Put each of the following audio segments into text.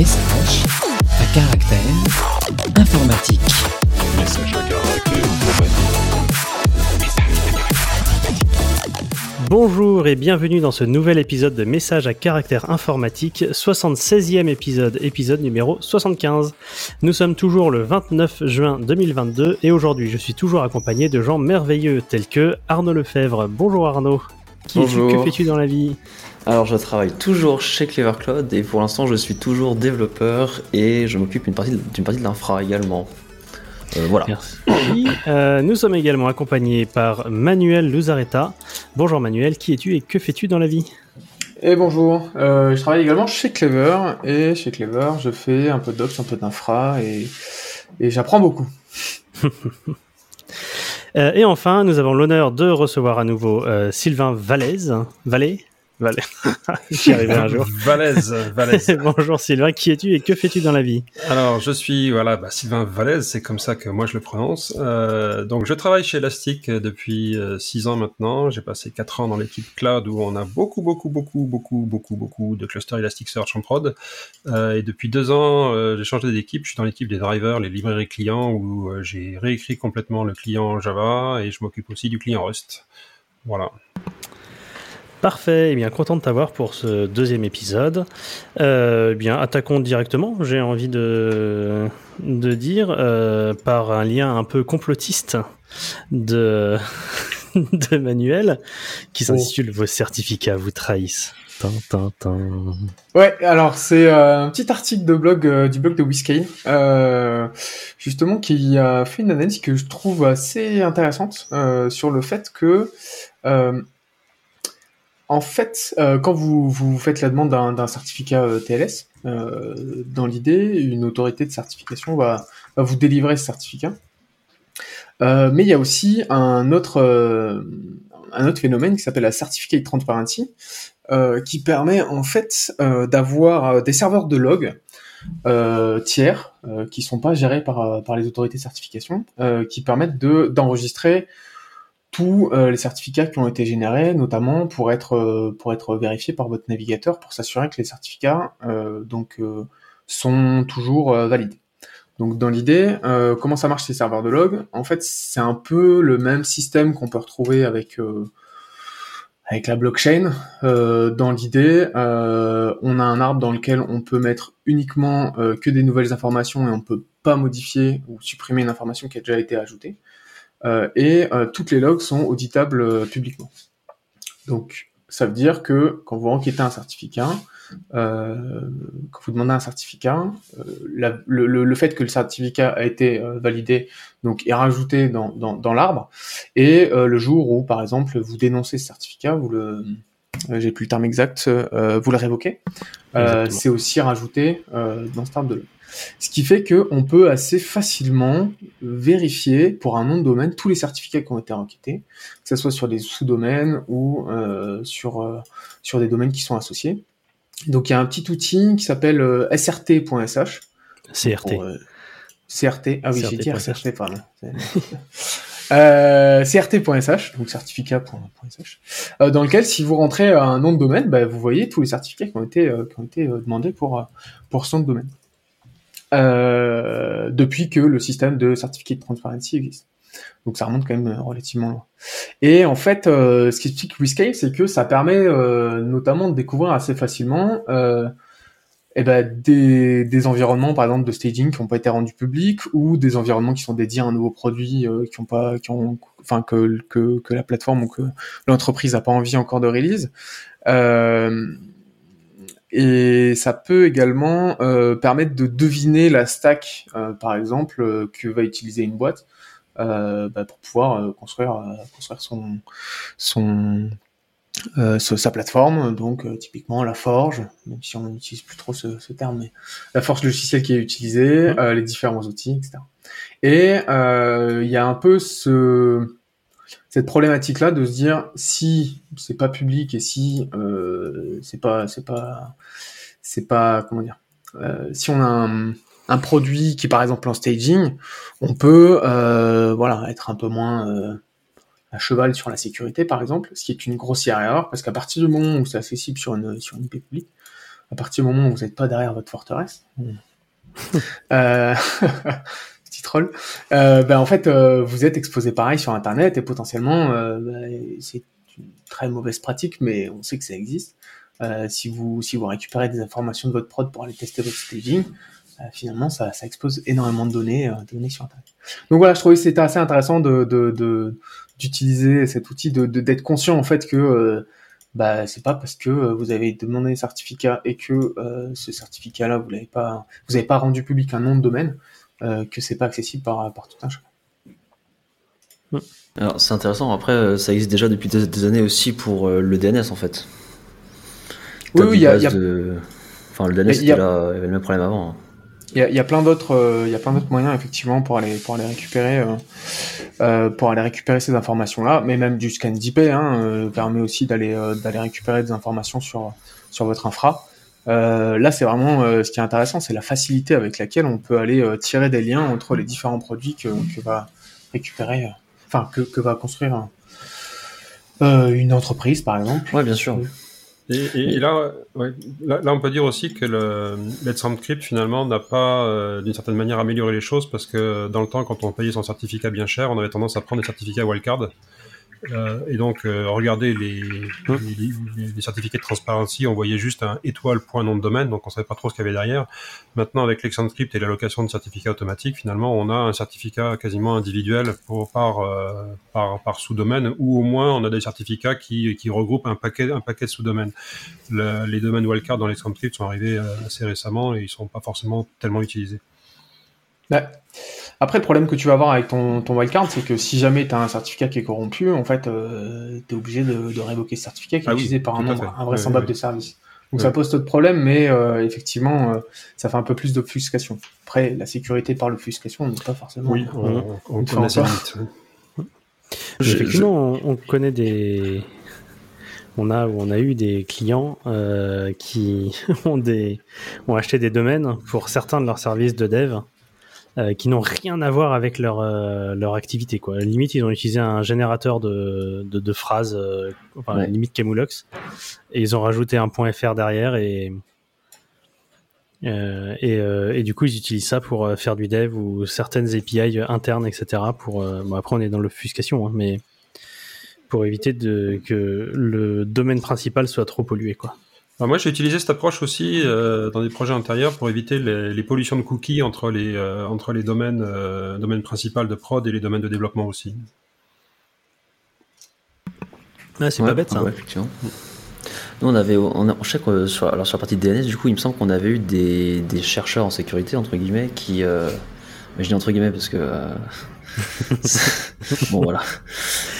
Message à caractère informatique. Message à caractère informatique. Bonjour et bienvenue dans ce nouvel épisode de Message à caractère informatique, 76e épisode, épisode numéro 75. Nous sommes toujours le 29 juin 2022 et aujourd'hui je suis toujours accompagné de gens merveilleux tels que Arnaud Lefebvre. Bonjour Arnaud. Qui es-tu? Bonjour. Que fais-tu dans la vie? Alors je travaille toujours chez Clever Cloud et pour l'instant je suis toujours développeur et je m'occupe d'une partie, de- d'une partie de l'infra également. Euh, voilà. Merci. Euh, nous sommes également accompagnés par Manuel Luzareta. Bonjour Manuel, qui es-tu et que fais-tu dans la vie? Et bonjour, euh, je travaille également chez Clever, et chez Clever, je fais un peu d'ops, un peu d'infra, et, et j'apprends beaucoup. Euh, et enfin, nous avons l'honneur de recevoir à nouveau euh, Sylvain Valaise. Valais Valais. J'y arriverai un jour. Valaise, Valaise. Bonjour Sylvain, qui es-tu et que fais-tu dans la vie? Alors, je suis voilà, bah, Sylvain Valaise, c'est comme ça que moi je le prononce. Euh, donc, je travaille chez Elastic depuis euh, six ans maintenant. J'ai passé quatre ans dans l'équipe cloud où on a beaucoup, beaucoup, beaucoup, beaucoup, beaucoup, beaucoup de clusters Elasticsearch en prod. Euh, et depuis deux ans, euh, j'ai changé d'équipe. Je suis dans l'équipe des drivers, les librairies clients, où euh, j'ai réécrit complètement le client Java et je m'occupe aussi du client Rust. Voilà. Parfait, eh bien content de t'avoir pour ce deuxième épisode. Euh, eh bien attaquons directement, j'ai envie de, de dire, euh, par un lien un peu complotiste de, de Manuel, qui s'intitule Vos certificats vous trahissent. Ouais, alors c'est euh, un petit article de blog euh, du blog de Whiskey, euh, justement qui a fait une analyse que je trouve assez intéressante sur le fait que, en fait, euh, quand vous, faites la demande d'un certificat euh, TLS, euh, dans l'idée, une autorité de certification va, vous délivrer ce certificat. Mais il y a aussi un autre, phénomène qui s'appelle la Certificate Transparency, qui permet en fait d'avoir des serveurs de log tiers qui sont pas gérés par, les autorités de certification, qui permettent de d'enregistrer tous euh, les certificats qui ont été générés, notamment pour être euh, pour être vérifiés par votre navigateur pour s'assurer que les certificats euh, donc sont toujours valides. Donc dans l'idée, comment ça marche ces serveurs de log? En fait, c'est un peu le même système qu'on peut retrouver avec euh, avec la blockchain. Dans l'idée, on a un arbre dans lequel on peut mettre uniquement que des nouvelles informations et on peut pas modifier ou supprimer une information qui a déjà été ajoutée. Euh, et euh, toutes les logs sont auditables euh, publiquement. Donc ça veut dire que quand vous enquêtez un certificat, euh, quand vous demandez un certificat, euh, la- le, le- le fait que le certificat a été euh, validé donc est rajouté dans, dans, dans l'arbre et le jour où par exemple vous dénoncez ce certificat, vous le j'ai plus le terme exact, vous le révoquez, c'est aussi rajouté dans ce arbre de log. Ce qui fait que on peut assez facilement vérifier pour un nom de domaine tous les certificats qui ont été enquêtés, que ce soit sur des sous-domaines ou euh, sur euh, sur des domaines qui sont associés. Donc il y a un petit outil qui s'appelle euh, srt.sh. CRT. Pour, CRT. Ah oui, j'ai dit. SRT, pardon. euh, CRT.sh, donc certificat.sh, euh, dans lequel si vous rentrez un nom de domaine, bah, vous voyez tous les certificats qui ont été, euh, qui ont été demandés pour, pour ce nom de domaine. Euh, depuis que le système de certificat de transparency existe. Donc ça remonte quand même euh, relativement loin. Et en fait, euh, ce qui explique Rescale, c'est que ça permet euh, notamment de découvrir assez facilement euh, eh ben, des, des environnements, par exemple, de staging qui n'ont pas été rendus publics ou des environnements qui sont dédiés à un nouveau produit qui ont pas, qui ont, enfin que, que que la plateforme ou que l'entreprise n'a pas envie encore de release. Euh, et ça peut également euh, permettre de deviner la stack, euh, par exemple, euh, que va utiliser une boîte euh, bah, pour pouvoir euh, construire, euh, construire son, son, euh, ce- sa plateforme. Donc, euh, typiquement, la forge, même si on n'utilise plus trop ce, ce terme, mais la forge logicielle qui est utilisée, euh, les différents outils, etc. Et euh, il y a un peu ce, cette problématique-là de se dire si c'est pas public et si euh, c'est pas, c'est pas, c'est pas, comment dire, euh, si on a un, produit qui est par exemple en staging, on peut euh, voilà être un peu moins à cheval sur la sécurité par exemple, ce qui est une grossière erreur parce qu'à partir du moment où c'est accessible sur une sur une IP publique, à partir du moment où vous n'êtes pas derrière votre forteresse, troll, euh, ben en fait, euh, vous êtes exposé pareil sur Internet et potentiellement, euh, ben, c'est une très mauvaise pratique, mais on sait que ça existe. Si vous si vous récupérez des informations de votre prod pour aller tester votre staging, finalement, ça, expose énormément de données, données sur Internet. Donc voilà, je trouvais que c'était assez intéressant de d'utiliser cet outil, de d'être conscient en fait que bah c'est pas parce que vous avez demandé un certificat et que ce certificat-là vous l'avez pas vous avez pas rendu public un nom de domaine que c'est pas accessible par par tout un chacun. Alors c'est intéressant, après euh, ça existe déjà depuis des, des années aussi pour euh, le DNS en fait. Oui, oui, il y a- bases il y a- de- Enfin le DNS Il y c'était a- là, il y avait le même problème avant. hein. Il y a, il y a plein d'autres, euh, il y a plein d'autres moyens effectivement pour aller pour aller récupérer euh, euh, pour aller récupérer ces informations-là, mais même du scan d'IP hein, euh, permet aussi d'aller euh, d'aller récupérer des informations sur sur votre infra. Euh, là, c'est vraiment euh, ce qui est intéressant, c'est la facilité avec laquelle on peut aller euh, tirer des liens entre les différents produits que, que va récupérer, euh, enfin que, que va construire un- euh, une entreprise par exemple. Ouais bien sûr. Et, et- et là, ouais, là, là, on peut dire aussi que le Let's Encrypt finalement n'a pas, euh, d'une certaine manière, amélioré les choses parce que dans le temps, quand on payait son certificat bien cher, on avait tendance à prendre des certificats wildcard. Euh, et donc, euh, regarder les, les, les- les certificats de transparency, on voyait juste un étoile point nom de domaine, donc on savait pas trop ce qu'il y avait derrière. Maintenant, avec Let's Encrypt et l'allocation de certificats automatiques, finalement, on a un certificat quasiment individuel pour, par, euh, par, par sous-domaine, ou au moins on a des certificats qui, qui regroupent un paquet, un paquet de sous-domaines. Le- les domaines wildcard dans les Encrypt sont arrivés euh, assez récemment et ils sont pas forcément tellement utilisés. Ouais. Après, le problème que tu vas avoir avec ton, ton wildcard, c'est que si jamais tu as un certificat qui est corrompu, en fait, euh, tu es obligé de, de révoquer ce certificat qui est Ah oui, utilisé par un nombre invraisemblable Oui, oui, de services. Donc Oui. ça pose d'autres problèmes, mais euh, effectivement, euh, ça fait un peu plus d'obfuscation. Après, la sécurité par l'obfuscation n'est pas forcément. Oui, on, Mhm. on, on connaît limites. ouais. Je- Effectivement, on, on connaît des. On a, on a eu des clients euh, qui ont, des, ont acheté des domaines pour certains de leurs services de dev euh, qui n'ont rien à voir avec leur, euh, leur activité. Quoi. Limite, ils ont utilisé un générateur de, de, de phrases, euh, enfin, Ouais. limite Camoulox, et ils ont rajouté un point .fr derrière et, euh, et, euh, et du coup, ils utilisent ça pour faire du dev ou certaines API internes, etc. Pour, bon, après, on est dans l'obfuscation, hein, mais pour éviter de, que le domaine principal soit trop pollué. Quoi. Alors moi, j'ai utilisé cette approche aussi euh, dans des projets antérieurs pour éviter les, les pollutions de cookies entre les, euh, entre les domaines, euh, domaines principaux de prod et les domaines de développement aussi. Ah, c'est Ouais, pas bête ça. ouais, effectivement. Nous, on avait, on a, je sais que sur, alors sur la partie DNS, du coup, il me semble qu'on avait eu des, des chercheurs en sécurité, entre guillemets, qui, euh, mais je dis entre guillemets parce que, euh, bon, voilà.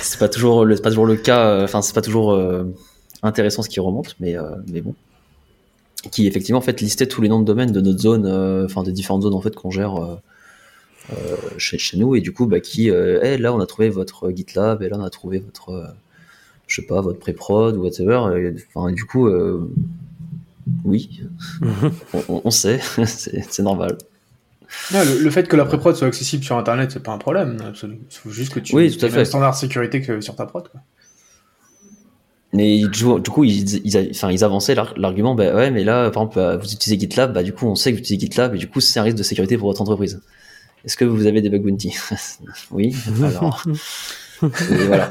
C'est pas toujours le, c'est pas toujours le cas, euh, enfin, c'est pas toujours euh, intéressant ce qui remonte, mais, euh, mais bon. Qui, effectivement, en fait, listait tous les noms de domaines de notre zone, euh, enfin, des différentes zones, en fait, qu'on gère, euh, chez, chez nous, et du coup, bah, qui, euh, Eh, là, on a trouvé votre GitLab, et là, on a trouvé votre, euh, je sais pas, votre pré-prod ou whatever. Enfin, du coup, euh, oui, on, sait, c'est normal. Le, le fait que la pré-prod soit accessible sur Internet, c'est pas un problème. Il faut juste que tu Oui, tout à le standard de sécurité que sur ta prod. Quoi. Mais du, coup, ils, ils, enfin, ils avançaient l'ar- l'argument, bah ouais, mais là, par exemple, euh, vous utilisez GitLab, bah du coup, on sait que vous utilisez GitLab, et du coup, c'est un risque de sécurité pour votre entreprise. Est-ce que vous avez des bug bounty? Oui, alors. et voilà.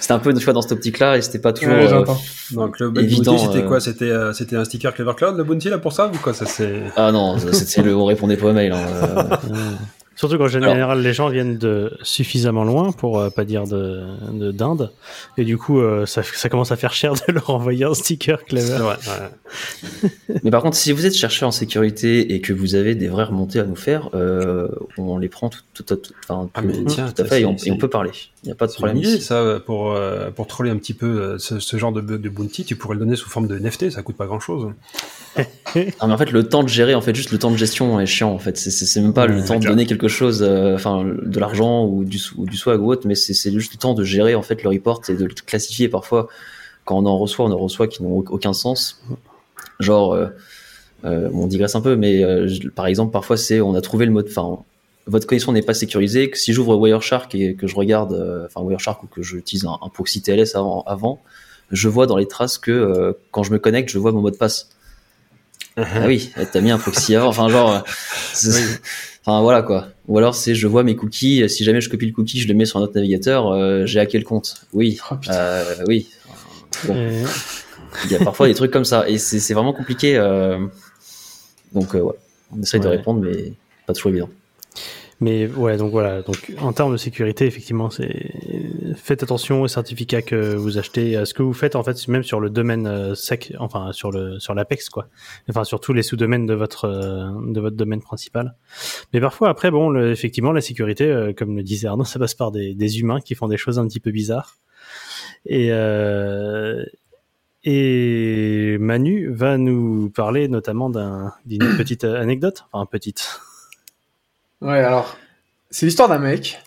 C'était un peu une fois dans cette optique-là, et c'était pas toujours. Ouais, euh. Donc le bug Évident, bounty, c'était euh, quoi? C'était euh, c'était un sticker Clever Cloud, le bounty là pour ça ou quoi? Ça c'est. Ah non, c'était le, on répondait pas aux mails. hein, euh, Surtout qu'en général, les gens viennent de suffisamment loin pour euh, pas dire de de- d'Inde, et du coup, euh, ça, ça commence à faire cher de leur envoyer un sticker clever. Ouais. Mais par contre, si vous êtes chercheur en sécurité et que vous avez des vraies remontées à nous faire, euh, on les prend tout, tout, tout, Ah, tiens, tout à fait et on, c'est- et on peut parler. Il n'y a pas de problème. idée ici. ça pour euh, pour troller un petit peu euh, ce, ce genre de bounty. Tu pourrais le donner sous forme de NFT, ça coûte pas grand chose. Ah, mais en fait, le temps de gérer, en fait, juste le temps de gestion est chiant. En fait, c'est- même pas le Ouais, temps de clair. donner quelque chose, euh, enfin, de l'argent ou du, ou du swag ou autre, mais c'est c'est juste le temps de gérer en fait le report et de le classifier. Parfois, quand on en reçoit, on en reçoit qui n'ont aucun sens. Genre, euh, euh, on digresse un peu, mais euh, par exemple, parfois c'est on a trouvé le mot, de- enfin, votre connexion n'est pas sécurisée. Que si j'ouvre Wireshark et que je regarde, euh, enfin Wireshark ou que j'utilise un, un proxy TLS avant, avant, je vois dans les traces que euh, quand je me connecte, je vois mon mot de passe. Ah oui, t'as mis un proxy avant. Enfin, genre, euh, enfin voilà quoi. Ou alors c'est je vois mes cookies. Si jamais je copie le cookie, je le mets sur un autre navigateur. euh, J'ai hacké le compte. Oui, Oh, euh, oui. Bon. Il y a parfois des trucs comme ça et c'est vraiment compliqué. euh, Donc euh, ouais, on essaye de répondre, mais pas toujours évident. Mais ouais, donc voilà. Donc en termes de sécurité, effectivement, c'est faites attention aux certificats que vous achetez, à ce que vous faites en fait, même sur le domaine euh, sec, enfin sur le sur l'Apex quoi. Enfin sur tous les sous-domaines de votre euh, de votre domaine principal. Mais parfois après, bon, le- effectivement, la sécurité, euh, comme le disait Arnaud, ça passe par des, des humains qui font des choses un petit peu bizarres. Et euh, et Manu va nous parler notamment d'un- d'une petite anecdote, enfin petite. Ouais, alors, c'est l'histoire d'un mec.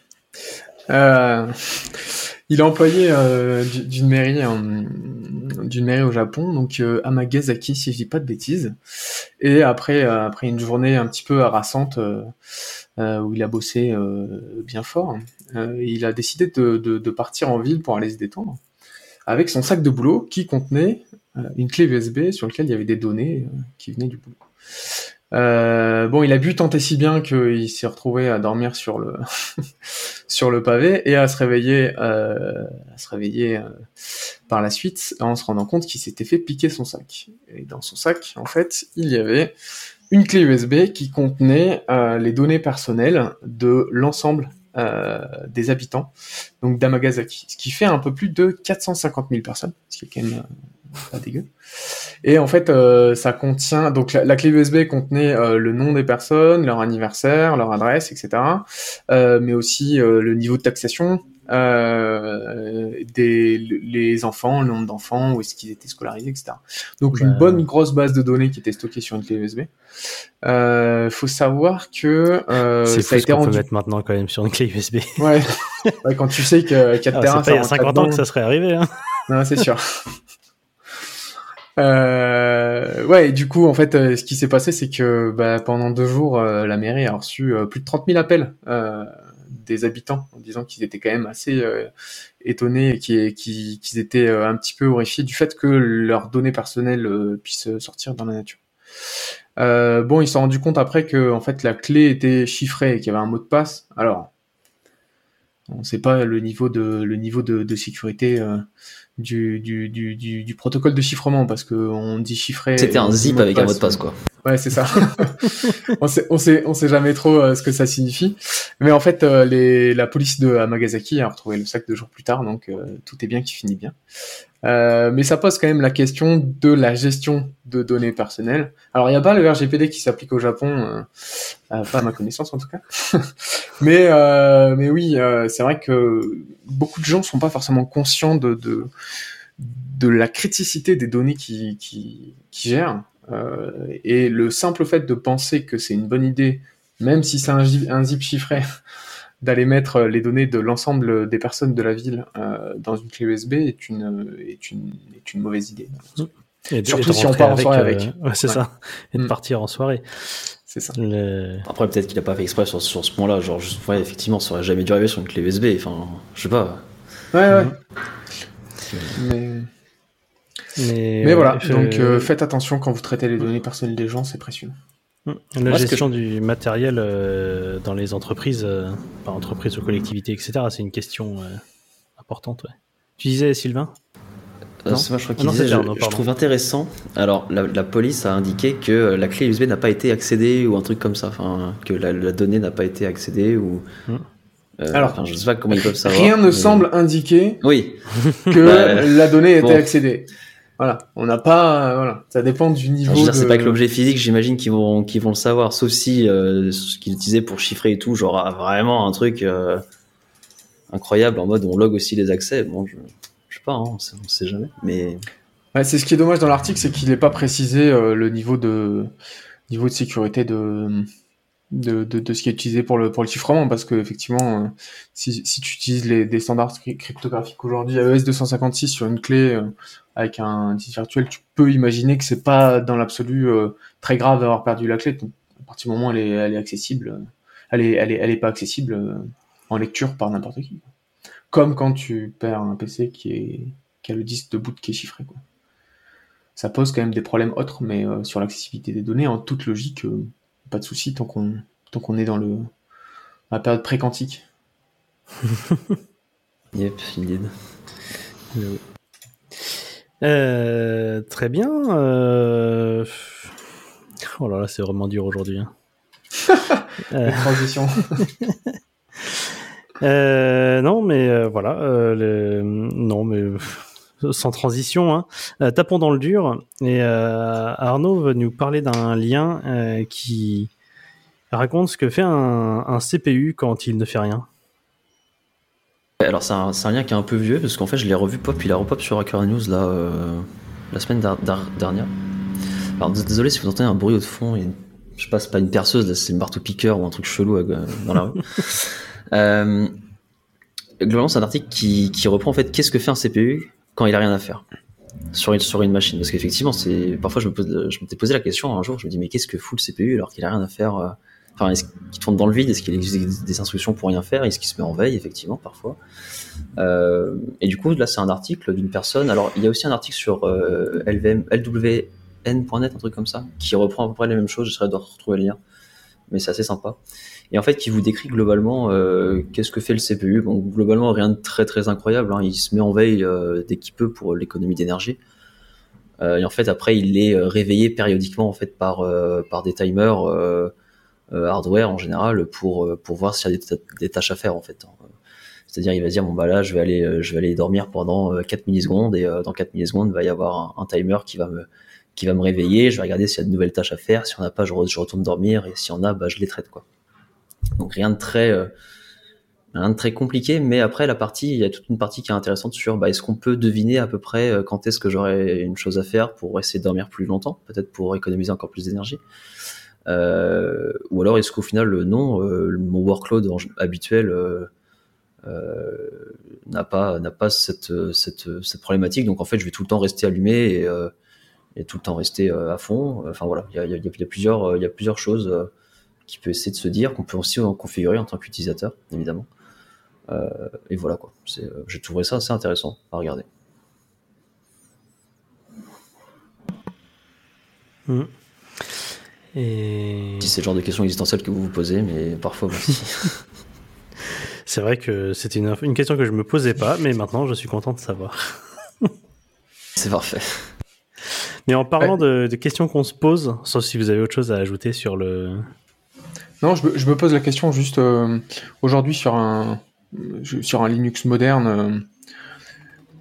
Euh, il est employé euh, d'une mairie, au Japon, donc euh, à Magasaki, si je dis pas de bêtises. Et après, euh, après une journée un petit peu harassante euh, euh, où il a bossé euh, bien fort, euh, il a décidé de, de, partir en ville pour aller se détendre avec son sac de boulot qui contenait euh, une clé USB sur laquelle il y avait des données euh, qui venaient du boulot. Euh, bon, il a bu tant et si bien qu'il s'est retrouvé à dormir sur le sur le pavé et à se réveiller euh, à se réveiller euh, par la suite en se rendant compte qu'il s'était fait piquer son sac. Et dans son sac, en fait, il y avait une clé USB qui contenait euh, les données personnelles de l'ensemble des habitants donc d'Amagasaki, ce qui fait un peu plus de 450 000 personnes, ce qui est quand même pas dégueu. Et en fait, euh, ça contient donc la, la clé USB contenait euh, le nom des personnes, leur anniversaire, leur adresse, etc. Euh, mais aussi le niveau de taxation, des les enfants, le nombre d'enfants, où est-ce qu'ils étaient scolarisés, etc. Donc une bonne grosse base de données qui était stockée sur une clé USB. Euh, faut savoir que c'est ça a été qu'on peut rendu. mettre maintenant quand même sur une clé USB. Ouais. Ouais, quand tu sais que 4 Ah, terrains, pas il y a ça 50 rentre ans que ça serait arrivé. Hein. Non, c'est sûr. Euh, ouais, du coup, en fait, euh, ce qui s'est passé, c'est que bah, pendant deux jours, euh, la mairie a reçu euh, plus de 30 000 appels des habitants en disant qu'ils étaient quand même assez étonnés et qu'ils étaient un petit peu horrifiés du fait que leurs données personnelles puissent sortir dans la nature. Bon, ils se sont rendus compte après que en fait la clé était chiffrée et qu'il y avait un mot de passe. Alors, on ne sait pas le niveau de le niveau de, de sécurité du, du, du, du, du protocole de chiffrement parce que on dit chiffré. C'était un zip avec un mot de passe quoi. Ouais, c'est ça. on sait, sait, jamais trop euh, ce que ça signifie. Mais en fait, euh, la police de Amagasaki a retrouvé le sac deux jours plus tard, donc euh, tout est bien qui finit bien. Mais ça pose quand même la question de la gestion de données personnelles. Alors, il n'y a pas le RGPD qui s'applique au Japon, pas à ma connaissance en tout cas. mais, oui, c'est vrai que beaucoup de gens sont pas forcément conscients de la criticité des données qui, qui, qui gèrent. Euh, et le simple fait de penser que c'est une bonne idée, même si c'est un, zip chiffré, d'aller mettre les données de l'ensemble des personnes de la ville euh, dans une clé USB est une, est une, est une mauvaise idée. Et de- Surtout et si on part en soirée avec. ouais, c'est Ouais. ça. Et de Mm. partir en soirée. C'est ça. Le- Après peut-être qu'il a pas fait exprès sur, sur ce point-là, genre juste, ouais, effectivement ça aurait jamais dû arriver sur une clé USB, enfin je sais pas. Ouais, ouais. Mhm. Mais, Mais, mais euh, voilà, je- donc euh, faites attention quand vous traitez les données personnelles des gens, c'est précieux. La Moi, que gestion du matériel euh, dans les entreprises, euh, enfin entreprises ou collectivités, etc., c'est une question euh, importante. Ouais. Tu disais, Sylvain? Euh, Non. moi, je crois Ah non, disait, je, je trouve intéressant. Alors, la, la police a indiqué que euh, la clé USB n'a pas été accédée ou un truc comme ça, enfin, que la, la donnée n'a pas été accédée ou. Euh, Alors, enfin, je sais pas comment ils peuvent savoir. Rien ne mais- semble indiquer Oui, que Bah, la donnée était bon. accédée. Voilà, on n'a pas, euh, voilà, ça dépend du niveau. Je dire, c'est de- pas avec l'objet physique, j'imagine qu'ils vont, qu'ils vont le savoir, sauf si euh, ce qu'ils utilisaient pour chiffrer et tout, genre ah, vraiment un truc euh, incroyable en mode on log aussi les accès. Bon, je, je sais pas, hein, on, sait, on sait jamais. Mais Ouais, c'est ce qui est dommage dans l'article, c'est qu'il n'est pas précisé euh, le niveau de niveau de sécurité de de, de, de ce qui est utilisé pour le pour le chiffrement, parce que effectivement, euh, si, si tu utilises les des standards cry- cryptographiques aujourd'hui, AES 256 sur une clé euh, avec un disque virtuel, tu peux imaginer que c'est pas dans l'absolu euh, très grave d'avoir perdu la clé. À partir du moment où elle est, elle est accessible, elle est elle est elle est pas accessible en lecture par n'importe qui. Comme quand tu perds un PC qui est qui a le disque de boot qui est chiffré quoi. ça pose quand même des problèmes autres, mais sur l'accessibilité des données, en toute logique, pas de souci tant qu'on tant qu'on est dans le la période pré-quantique. Yep, indeed. Euh, très bien. euh, Oh là là, c'est vraiment dur aujourd'hui. hein. Euh, transition. Euh, non, mais euh, voilà. euh, Non, mais sans transition. Hein. Euh, tapons dans le dur. Et euh, Arnaud va nous parler d'un lien euh, qui raconte ce que fait un, un CPU quand il ne fait rien. Alors c'est un, lien qui est un peu vieux parce qu'en fait je l'ai revu pop, il a repop sur Hacker News là euh, la semaine dernière. Alors désolé si vous entendez un bruit au fond, une- je sais pas, une perceuse, là, c'est une marteau piqueur ou un truc chelou euh, dans la rue. Euh, globalement c'est un article qui, qui reprend en fait qu'est-ce que fait un CPU quand il a rien à faire sur une, sur une machine. Parce qu'effectivement c'est parfois je me pose, je m'étais posé la question un jour, je me dis mais qu'est-ce que fout le CPU alors qu'il a rien à faire euh, Enfin, est-ce qu'il tourne dans le vide? Est-ce qu'il existe des- instructions pour rien faire? Est-ce qu'il se met en veille, effectivement, parfois? Euh, Et du coup, là, c'est un article d'une personne. Alors, il y a aussi un article sur euh, LVM, LWN.net, un truc comme ça, qui reprend à peu près les mêmes choses. J'essaierai de retrouver le lien, mais c'est assez sympa. Et en fait, qui vous décrit globalement euh, qu'est-ce que fait le CPU. Bon, globalement, rien de très très incroyable. hein. Il se met en veille euh, dès qu'il peut pour l'économie d'énergie. Euh, et en fait, après, il est réveillé périodiquement en fait par par des timers hardware en général pour pour voir s'il y a des, tâches à faire en fait. C'est-à-dire, il va dire bon bah là, je vais aller je vais aller dormir pendant euh, 4 millisecondes et dans 4 millisecondes, il va y avoir un, un timer qui va me qui va me réveiller. Je vais regarder s'il y a de nouvelles tâches à faire. Si on n'a pas, je, re- je retourne dormir et si on a, bah je les traite quoi. Donc rien de très euh, rien de très compliqué, mais après la partie, il y a toute une partie qui est intéressante sur bah, est-ce qu'on peut deviner à peu près euh, quand est-ce que j'aurai une chose à faire pour essayer de dormir plus longtemps, peut-être pour économiser encore plus d'énergie. Euh, ou alors est-ce qu'au final non, mon workload habituel n'a pas n'a pas cette, cette cette problématique, donc en fait je vais tout le temps rester allumé et, et tout le temps rester euh, à fond. Enfin voilà, il y a, il y a- il y a plusieurs euh, il y a plusieurs choses euh, qui peut essayer de se dire qu'on peut aussi en configurer en tant qu'utilisateur évidemment. Euh, et voilà quoi. Euh, j'ai trouvé ça assez intéressant à regarder. Mm. Et Si c'est le genre de questions existentielles que vous vous posez, mais parfois aussi. c'est vrai que c'était une, une question que je me posais pas, mais maintenant je suis content de savoir. c'est parfait. Mais en parlant de, de questions qu'on se pose, sauf si vous avez autre chose à ajouter sur le. Non, je me, je me pose la question juste euh, aujourd'hui sur un sur un Linux moderne, euh,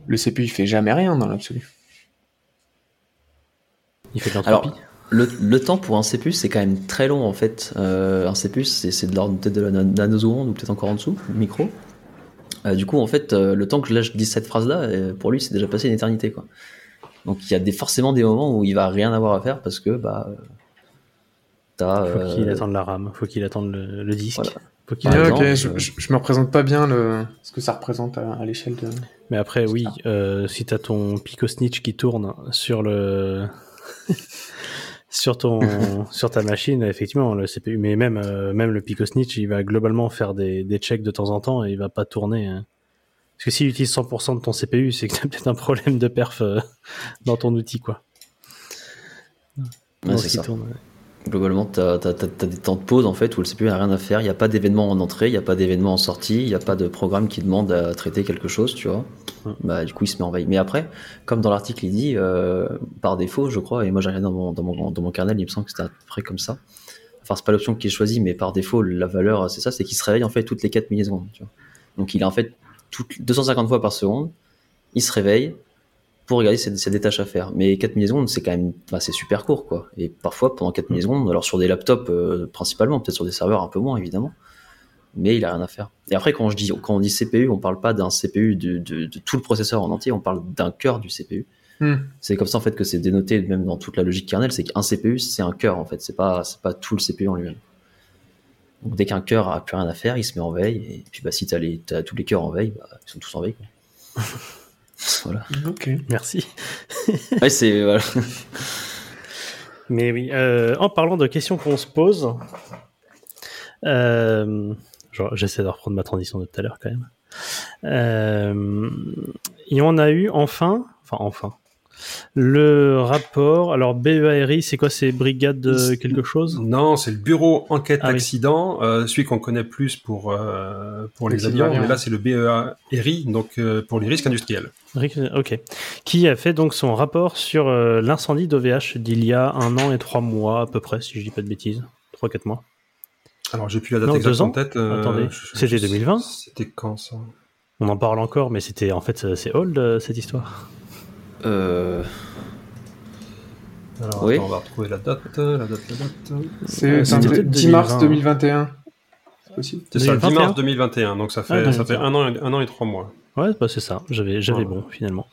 le CPU il fait jamais rien dans l'absolu. Il fait de Alors, le, le temps pour un CPU, c'est quand même très long en fait. Euh, un CPU, c'est, c'est de l'ordre peut-être de la nan- nanoseconde ou peut-être encore en dessous, micro. Euh, du coup, en fait, euh, le temps que là, je dis cette phrase-là, euh, pour lui, c'est déjà passé une éternité. Quoi. Donc, il y a des, forcément des moments où il va rien avoir à faire parce que bah, euh, t'as. Faut euh, qu'il attende la RAM, faut qu'il attende le, le disque. Voilà. Faut qu'il- Par Ah, exemple, ok, je, euh, je, je me représente pas bien le ce que ça représente à, à l'échelle de. Mais après, oui, euh, si t'as ton Pico Snitch qui tourne sur le. sur ton sur ta machine effectivement le CPU mais même euh, même le Pico Snitch il va globalement faire des, des checks de temps en temps et il va pas tourner hein. Parce que s'il utilise 100% de ton CPU c'est que t'as peut-être un problème de perf euh, dans ton outil quoi ouais, Dans c'est ce qui ça. tourne, ouais. Globalement, tu as, des temps de pause en fait où le CPU n'a rien à faire. Il n'y a pas d'événement en entrée, il n'y a pas d'événement en sortie, il n'y a pas de programme qui demande à traiter quelque chose, tu vois. Bah, du coup, il se met en veille. Mais après, comme dans l'article, il dit, euh, par défaut, je crois, et moi j'ai regardé dans mon, dans, mon, dans mon kernel, il me semble que c'était à peu près comme ça. Enfin, c'est pas l'option qui est choisie, mais par défaut, la valeur, c'est ça, c'est qu'il se réveille en fait toutes les 4 millisecondes. Tu vois. Donc il a en fait toutes, 250 fois par seconde, il se réveille pour regarder a des tâches à faire. Mais 4 millisecondes, c'est quand même, enfin, c'est super court, quoi. Et parfois, pendant 4 millisecondes, alors sur des laptops euh, principalement, peut-être sur des serveurs un peu moins, évidemment, mais il a rien à faire. Et après, quand, je dis, quand on dit CPU, on parle pas d'un CPU de, de, de tout le processeur en entier, on parle d'un cœur du CPU. Hmm. C'est comme ça, en fait, que c'est dénoté, même dans toute la logique kernel, c'est qu'un CPU, c'est un cœur, en fait. C'est pas, c'est pas tout le CPU en lui-même. Donc, dès qu'un cœur a plus rien à faire, il se met en veille, et puis, bah, si t'as les, t'as tous les cœurs en veille, bah, ils sont tous en veille, quoi. voilà. Ok. merci Ouais, c'est, voilà. Mais oui, euh, en parlant de questions qu'on se pose, euh, j'essaie de reprendre ma transition de tout à l'heure quand même. Euh, il y en a eu enfin, enfin enfin, Le rapport, alors BEARI, c'est quoi C'est brigade de quelque chose? Non, c'est le bureau enquête Ah oui. accident, euh, celui qu'on connaît plus pour euh, pour les avions, mais là c'est le BEARI, donc euh, pour les risques industriels. Ok. Qui a fait donc son rapport sur euh, l'incendie d'OVH d'il y a un an et trois mois à peu près, si je dis pas de bêtises. Trois, quatre mois. Alors j'ai plus la date Non, exacte deux ans en tête. euh, Attendez, c'était je- 2020? C'était quand ça? On en parle encore, mais c'était en fait euh, c'est old euh, cette histoire. Euh, Alors Oui. attends, on va retrouver la date, la date, la date. C'est un- peut-être 10 mars 2020. 2021. C'est possible C'est ça, 10 2021. mars 2021, donc ça fait Ah, ça fait un an, et- un an et trois mois. Ouais, bah c'est ça. J'avais j'avais Voilà. bon finalement.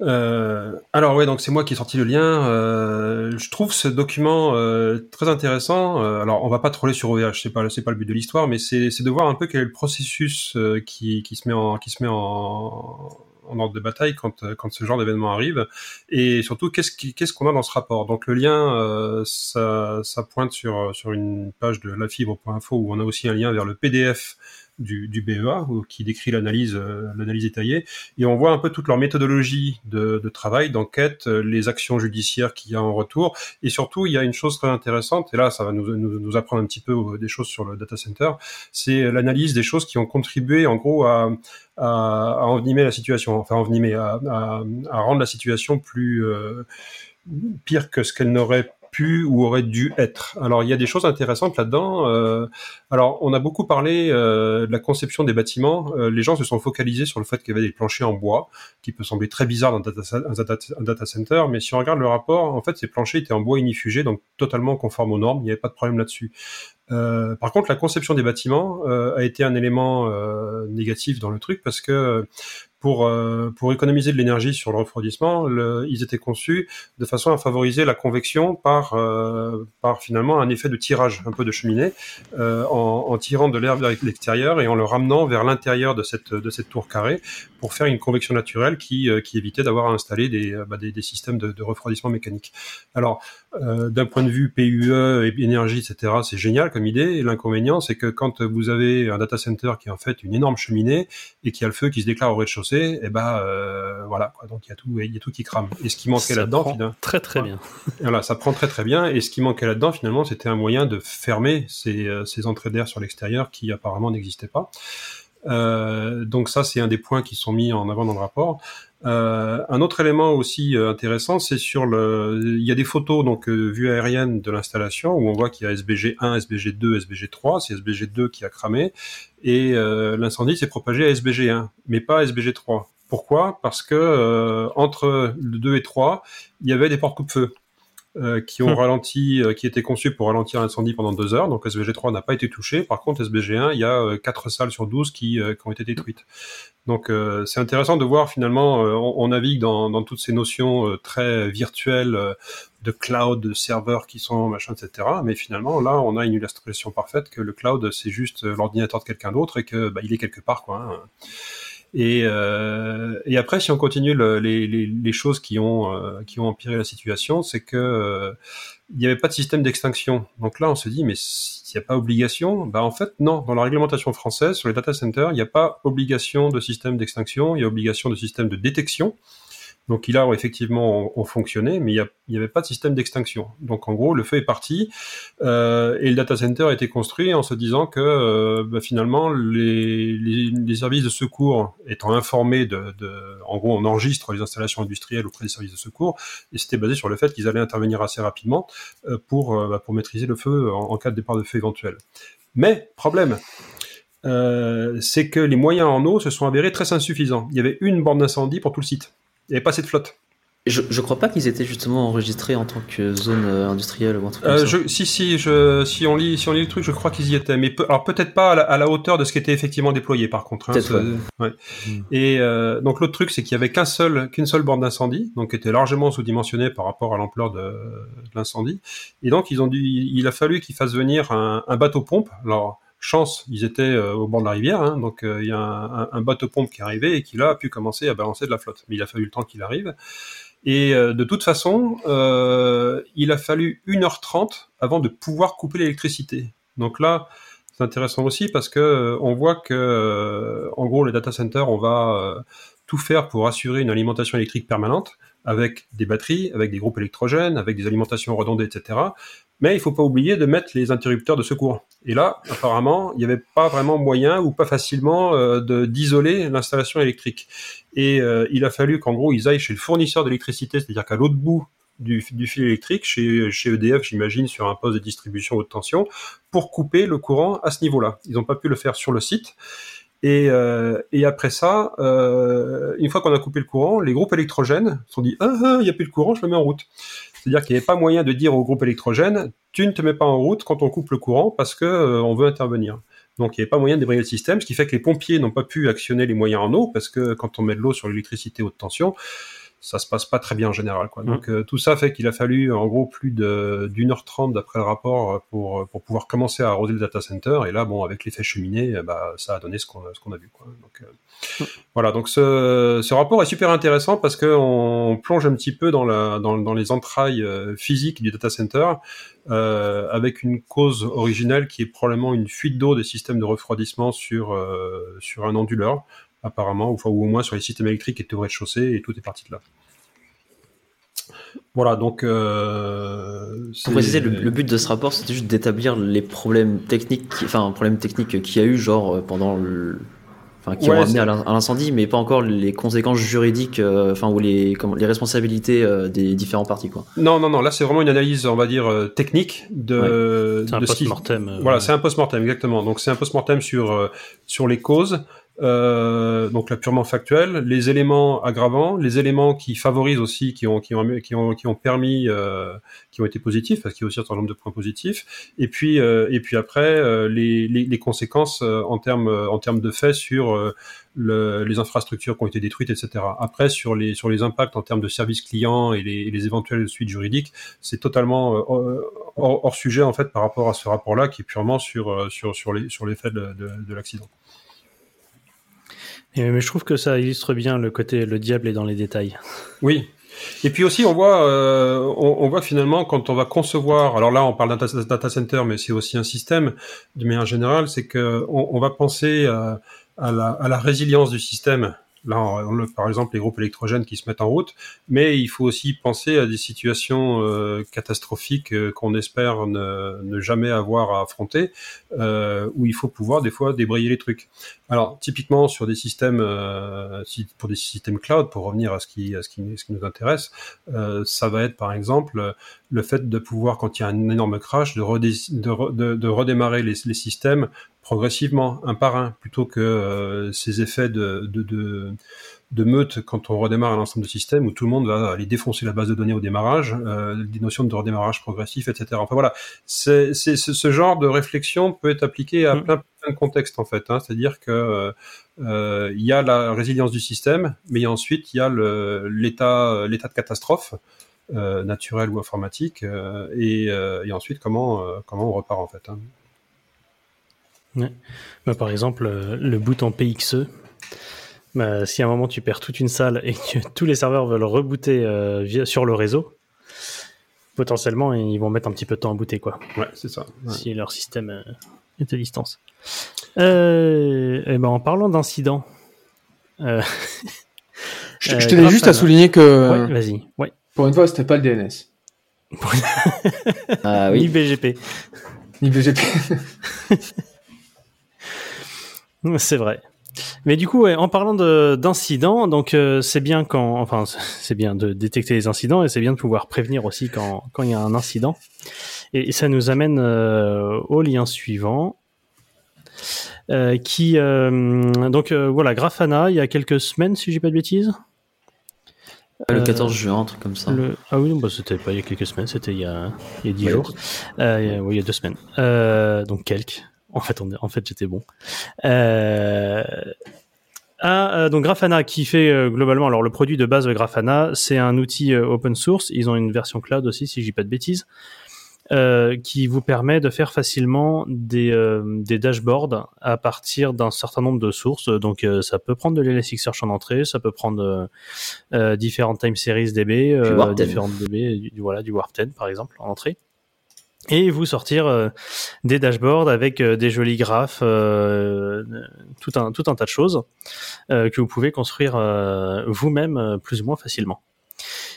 Euh, alors ouais, donc c'est moi qui ai sorti le lien. Euh, je trouve ce document euh, très intéressant. Euh, alors on va pas troller sur OVH, c'est pas c'est pas le but de l'histoire, mais c'est c'est de voir un peu quel est le processus euh, qui qui se met en qui se met en en ordre de bataille quand euh, quand ce genre d'événement arrive et surtout qu'est-ce qu'est-ce qu'on a dans ce rapport? Donc le lien euh, ça ça pointe sur sur une page de lafibre.info où on a aussi un lien vers le PDF du, du BEA où- qui décrit l'analyse euh, l'analyse détaillée et on voit un peu toute leur méthodologie de, de travail, d'enquête, euh, les actions judiciaires qu'il y a en retour, et surtout il y a une chose très intéressante, et là ça va nous, nous, nous apprendre un petit peu euh, des choses sur le data center, c'est l'analyse des choses qui ont contribué en gros à, à, à envenimer la situation, enfin envenimer, à, à, à rendre la situation plus euh, pire que ce qu'elle n'aurait pu ou aurait dû être. Alors il y a des choses intéressantes là-dedans. Euh, alors on a beaucoup parlé euh, de la conception des bâtiments. Euh, les gens se sont focalisés sur le fait qu'il y avait des planchers en bois, qui peut sembler très bizarre dans un data, center, mais si on regarde le rapport, en fait ces planchers étaient en bois inifugé, donc totalement conformes aux normes. Il n'y avait pas de problème là-dessus. Par contre, la conception des bâtiments a été un élément négatif dans le truc parce que pour euh, pour économiser de l'énergie sur le refroidissement, ils étaient conçus de façon à favoriser la convection par euh, finalement un effet de tirage, un peu de cheminée, euh, en, tirant de l'air vers l'extérieur et en le ramenant vers l'intérieur de cette tour carrée pour faire une convection naturelle qui évitait d'avoir à installer des bah, systèmes de, refroidissement mécanique. Alors d'un point de vue PUE et énergie, etc., c'est génial comme idée. L'inconvénient, c'est que quand vous avez un data center qui est en fait une énorme cheminée et qui a le feu qui se déclare au rez-de-chaussée, et ben euh, voilà, quoi. donc il y a tout, il y a tout qui crame. Et ce qui manquait là-dedans, finalement, Très très bien. voilà, ça prend très très bien. Et ce qui manquait là-dedans, finalement, c'était un moyen de fermer ces, euh, ces entrées d'air sur l'extérieur qui apparemment n'existaient pas. Euh, donc ça, c'est un des points qui sont mis en avant dans le rapport. Euh, un autre élément aussi euh, intéressant, c'est sur le, il y a des photos donc euh, vue aérienne de l'installation où on voit qu'il y a SBG 1, SBG 2, SBG 3. C'est SBG 2 qui a cramé et euh, l'incendie s'est propagé à SBG 1, mais pas à SBG 3. Pourquoi? Parce que euh, entre le 2 et 3, il y avait des portes coupe-feu euh, qui ont Hmm. ralenti, euh, qui étaient conçus pour ralentir l'incendie pendant deux heures. Donc SBG3 n'a pas été touché. Par contre, SBG1, il y a euh, quatre salles sur 12 qui, euh, qui ont été détruites. Donc euh, c'est intéressant de voir finalement, euh, on, on navigue dans, dans toutes ces notions euh, très virtuelles euh, de cloud, de serveurs qui sont machin, etc. Mais finalement, là, on a une illustration parfaite que le cloud, c'est juste l'ordinateur de quelqu'un d'autre et que bah, il est quelque part, quoi. hein. Et, euh, et après, si on continue le- les, les, les choses qui ont euh, qui ont empiré la situation, c'est que euh, n'y avait pas de système d'extinction. Donc là, on se dit, mais s'il n'y a pas obligation, bah en fait non. Dans la réglementation française sur les data centers, il n'y a pas obligation de système d'extinction, il y a obligation de système de détection. Donc il a effectivement ont, fonctionné, mais il n'y avait pas de système d'extinction. Donc en gros, le feu est parti euh, et le data center a été construit en se disant que euh, bah, finalement les, les, les services de secours étant informés de, de, en gros, on enregistre les installations industrielles auprès des services de secours et c'était basé sur le fait qu'ils allaient intervenir assez rapidement euh, pour euh, bah, pour maîtriser le feu en, en cas de départ de feu éventuel. Mais problème, euh, c'est que les moyens en eau se sont avérés très insuffisants. Il y avait une borne d'incendie pour tout le site. Il n'y avait pas assez de flotte. Je, je crois pas qu'ils étaient justement enregistrés en tant que zone euh, industrielle ou un truc comme Euh, ça. je, si si je, si on lit si on lit le truc, je crois qu'ils y étaient, mais peu- alors peut-être pas à la, à la hauteur de ce qui était effectivement déployé par contre. hein, ouais. Et euh, donc l'autre truc, c'est qu'il y avait qu'un seul qu'une seule borne d'incendie, donc qui était largement sous-dimensionnée par rapport à l'ampleur de, de l'incendie. Et donc ils ont dû, il a fallu qu'ils fassent venir un, un bateau pompe. Alors chance, ils étaient euh, au bord de la rivière, hein, donc euh, il y a un, un- un bateau pompe qui est arrivé et qui là a pu commencer à balancer de la flotte. Mais il a fallu le temps qu'il arrive. Et euh, de toute façon, il a fallu 1h30 avant de pouvoir couper l'électricité. Donc là, c'est intéressant aussi parce que on voit que, en gros, les data centers, on va, tout faire pour assurer une alimentation électrique permanente avec des batteries, avec des groupes électrogènes, avec des alimentations redondées, etc. Mais il faut pas oublier de mettre les interrupteurs de secours. Et là, apparemment, il n'y avait pas vraiment moyen ou pas facilement euh, d'isoler l'installation électrique. Et euh, il a fallu qu'en gros, ils aillent chez le fournisseur d'électricité, c'est-à-dire qu'à l'autre bout du, du, fil électrique, chez, chez EDF, j'imagine, sur un poste de distribution haute tension, pour couper le courant à ce niveau-là. Ils n'ont pas pu le faire sur le site. Et, euh, et après ça, euh, une fois qu'on a coupé le courant, les groupes électrogènes se sont dit ah, ah il n'y a plus de courant, je le mets en route. C'est-à-dire qu'il n'y avait pas moyen de dire au groupe électrogène tu ne te mets pas en route quand on coupe le courant parce que euh, on veut intervenir. Donc il n'y avait pas moyen de débrayer le système, ce qui fait que les pompiers n'ont pas pu actionner les moyens en eau parce que quand on met de l'eau sur l'électricité haute tension, ça se passe pas très bien en général. Quoi. Donc euh, tout ça fait qu'il a fallu en gros plus d'une heure trente d'après le rapport pour, pour pouvoir commencer à arroser le data center. Et là, bon, avec l'effet cheminée, bah, ça a donné ce qu'on a vu. Quoi. Donc, euh, Voilà, donc ce, ce rapport est super intéressant parce qu'on plonge un petit peu dans, la, dans, dans les entrailles euh, physiques du data center euh, avec une cause originelle qui est probablement une fuite d'eau des systèmes de refroidissement sur, euh, sur un onduleur apparemment, ou, ou au moins sur les systèmes électriques qui étaient au rez-de-chaussée, et tout est parti de là. Voilà, donc. Euh, Pour préciser, le, le, but de ce rapport, c'était juste d'établir les problèmes techniques, enfin, problèmes techniques qu'il y a eu, genre pendant le. Enfin, qui ouais, ont amené à l'incendie, mais pas encore les conséquences juridiques, euh, enfin, ou les, comment, les responsabilités euh, des différents parties, quoi. Non, non, non, là, c'est vraiment une analyse, on va dire, euh, technique de. Ouais. C'est un post-mortem. Voilà, c'est un post-mortem, exactement. Donc, c'est un post-mortem sur, sur les causes, euh, donc là purement factuel, les éléments aggravants, les éléments qui favorisent aussi, qui ont qui ont qui ont, qui ont permis, euh, qui ont été positifs, parce qu'il y a aussi un certain nombre de points positifs, et puis euh, et puis après euh, les, les, les, conséquences euh, en termes en termes de faits sur le, les infrastructures qui ont été détruites, etc. Après sur les sur les impacts en termes de services clients et les, et les éventuelles suites juridiques, c'est totalement hors, hors, sujet en fait par rapport à ce rapport-là qui est purement sur sur sur les sur l'effet de, de, de l'accident. Mais je trouve que ça illustre bien le côté le diable est dans les détails. Oui. Et puis aussi, on voit, euh, on, voit finalement quand on va concevoir. Alors là, on parle d'un data center, mais c'est aussi un système de manière générale. C'est que on, va penser à la résilience du système Là, on, on, par exemple, les groupes électrogènes qui se mettent en route, mais il faut aussi penser à des situations euh, catastrophiques euh, qu'on espère ne, jamais avoir à affronter, euh, où il faut pouvoir des fois débrayer les trucs. Alors, typiquement sur des systèmes, pour des systèmes cloud, pour revenir à ce qui, à ce qui, nous intéresse, ça va être par exemple le fait de pouvoir, quand il y a un énorme crash, de, redé de, de, de redémarrer les systèmes progressivement, un par un, plutôt que euh, ces effets de, de, de, de, meute quand on redémarre un ensemble de systèmes où tout le monde va aller défoncer la base de données au démarrage, euh, des notions de redémarrage progressif, etc. Enfin voilà, c'est, c'est, ce genre de réflexion peut être appliqué à plein, plein de contextes en fait. Hein, c'est-à-dire que euh, il y a la résilience du système, mais ensuite il y a le, l'état, l'état de catastrophe. Naturel ou informatique et, et, ensuite comment comment on repart en fait hein. Ouais. Bah, par exemple, euh, le boot en PXE, bah, si à un moment tu perds toute une salle et que tous les serveurs veulent rebooter euh, via, sur le réseau, potentiellement ils vont mettre un petit peu de temps à booter. Quoi. Ouais, c'est ça. Ouais. Si leur système euh, est à distance. Euh, et ben, en parlant d'incidents. je, je tenais juste à souligner que. Ouais, vas-y. Ouais. Pour une fois, c'était pas le DNS. ah, oui. Ni BGP. Ni BGP. C'est vrai. Mais du coup, ouais, en parlant d'incidents, donc euh, c'est bien quand, enfin, c'est bien de détecter les incidents et c'est bien de pouvoir prévenir aussi quand quand il y a un incident. Et, et ça nous amène euh, au lien suivant, euh, qui donc voilà, Grafana, il y a quelques semaines, si j'ai pas de bêtises. Le 14 juin, un truc comme ça. Le... Ah oui, bah, c'était pas il y a quelques semaines, c'était il y a il y a 10 ouais, jours. Euh, oui, il y a deux semaines. donc quelques. En fait, on, en fait, j'étais bon. Euh, ah, euh, donc Grafana qui fait euh, globalement, alors le produit de base de Grafana, c'est un outil euh, open source. Ils ont une version cloud aussi, si je dis pas de bêtises, euh, qui vous permet de faire facilement des, des dashboards à partir d'un certain nombre de sources. Donc ça peut prendre de l'Elasticsearch en entrée, ça peut prendre différentes time series DB, différentes DB, du, voilà, du Warp 10 par exemple en entrée. Et vous sortir euh, des dashboards avec euh, des jolis graphes, euh, tout un tout un tas de choses euh, que vous pouvez construire euh, vous-même euh, plus ou moins facilement.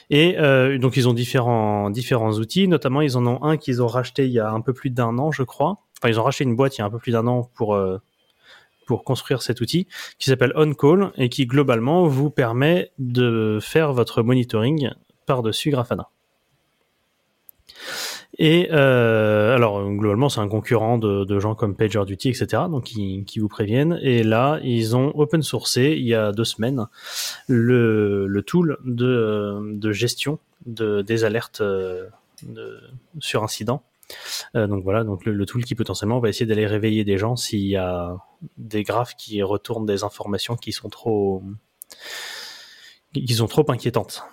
Et donc ils ont différents différents outils, notamment ils en ont un qu'ils ont racheté il y a un peu plus d'un an, je crois. Enfin ils ont racheté une boîte il y a un peu plus d'un an pour pour construire cet outil qui s'appelle OnCall et qui globalement vous permet de faire votre monitoring par-dessus Grafana. Et euh, alors globalement c'est un concurrent de, de gens comme PagerDuty etc. Donc qui, vous préviennent. Et là ils ont open sourcé il y a deux semaines le, le tool de, de gestion de, des alertes euh, de, sur incident. Euh, donc voilà, donc le, le, tool qui potentiellement va essayer d'aller réveiller des gens s'il y a des graphes qui retournent des informations qui sont trop qui sont trop inquiétantes.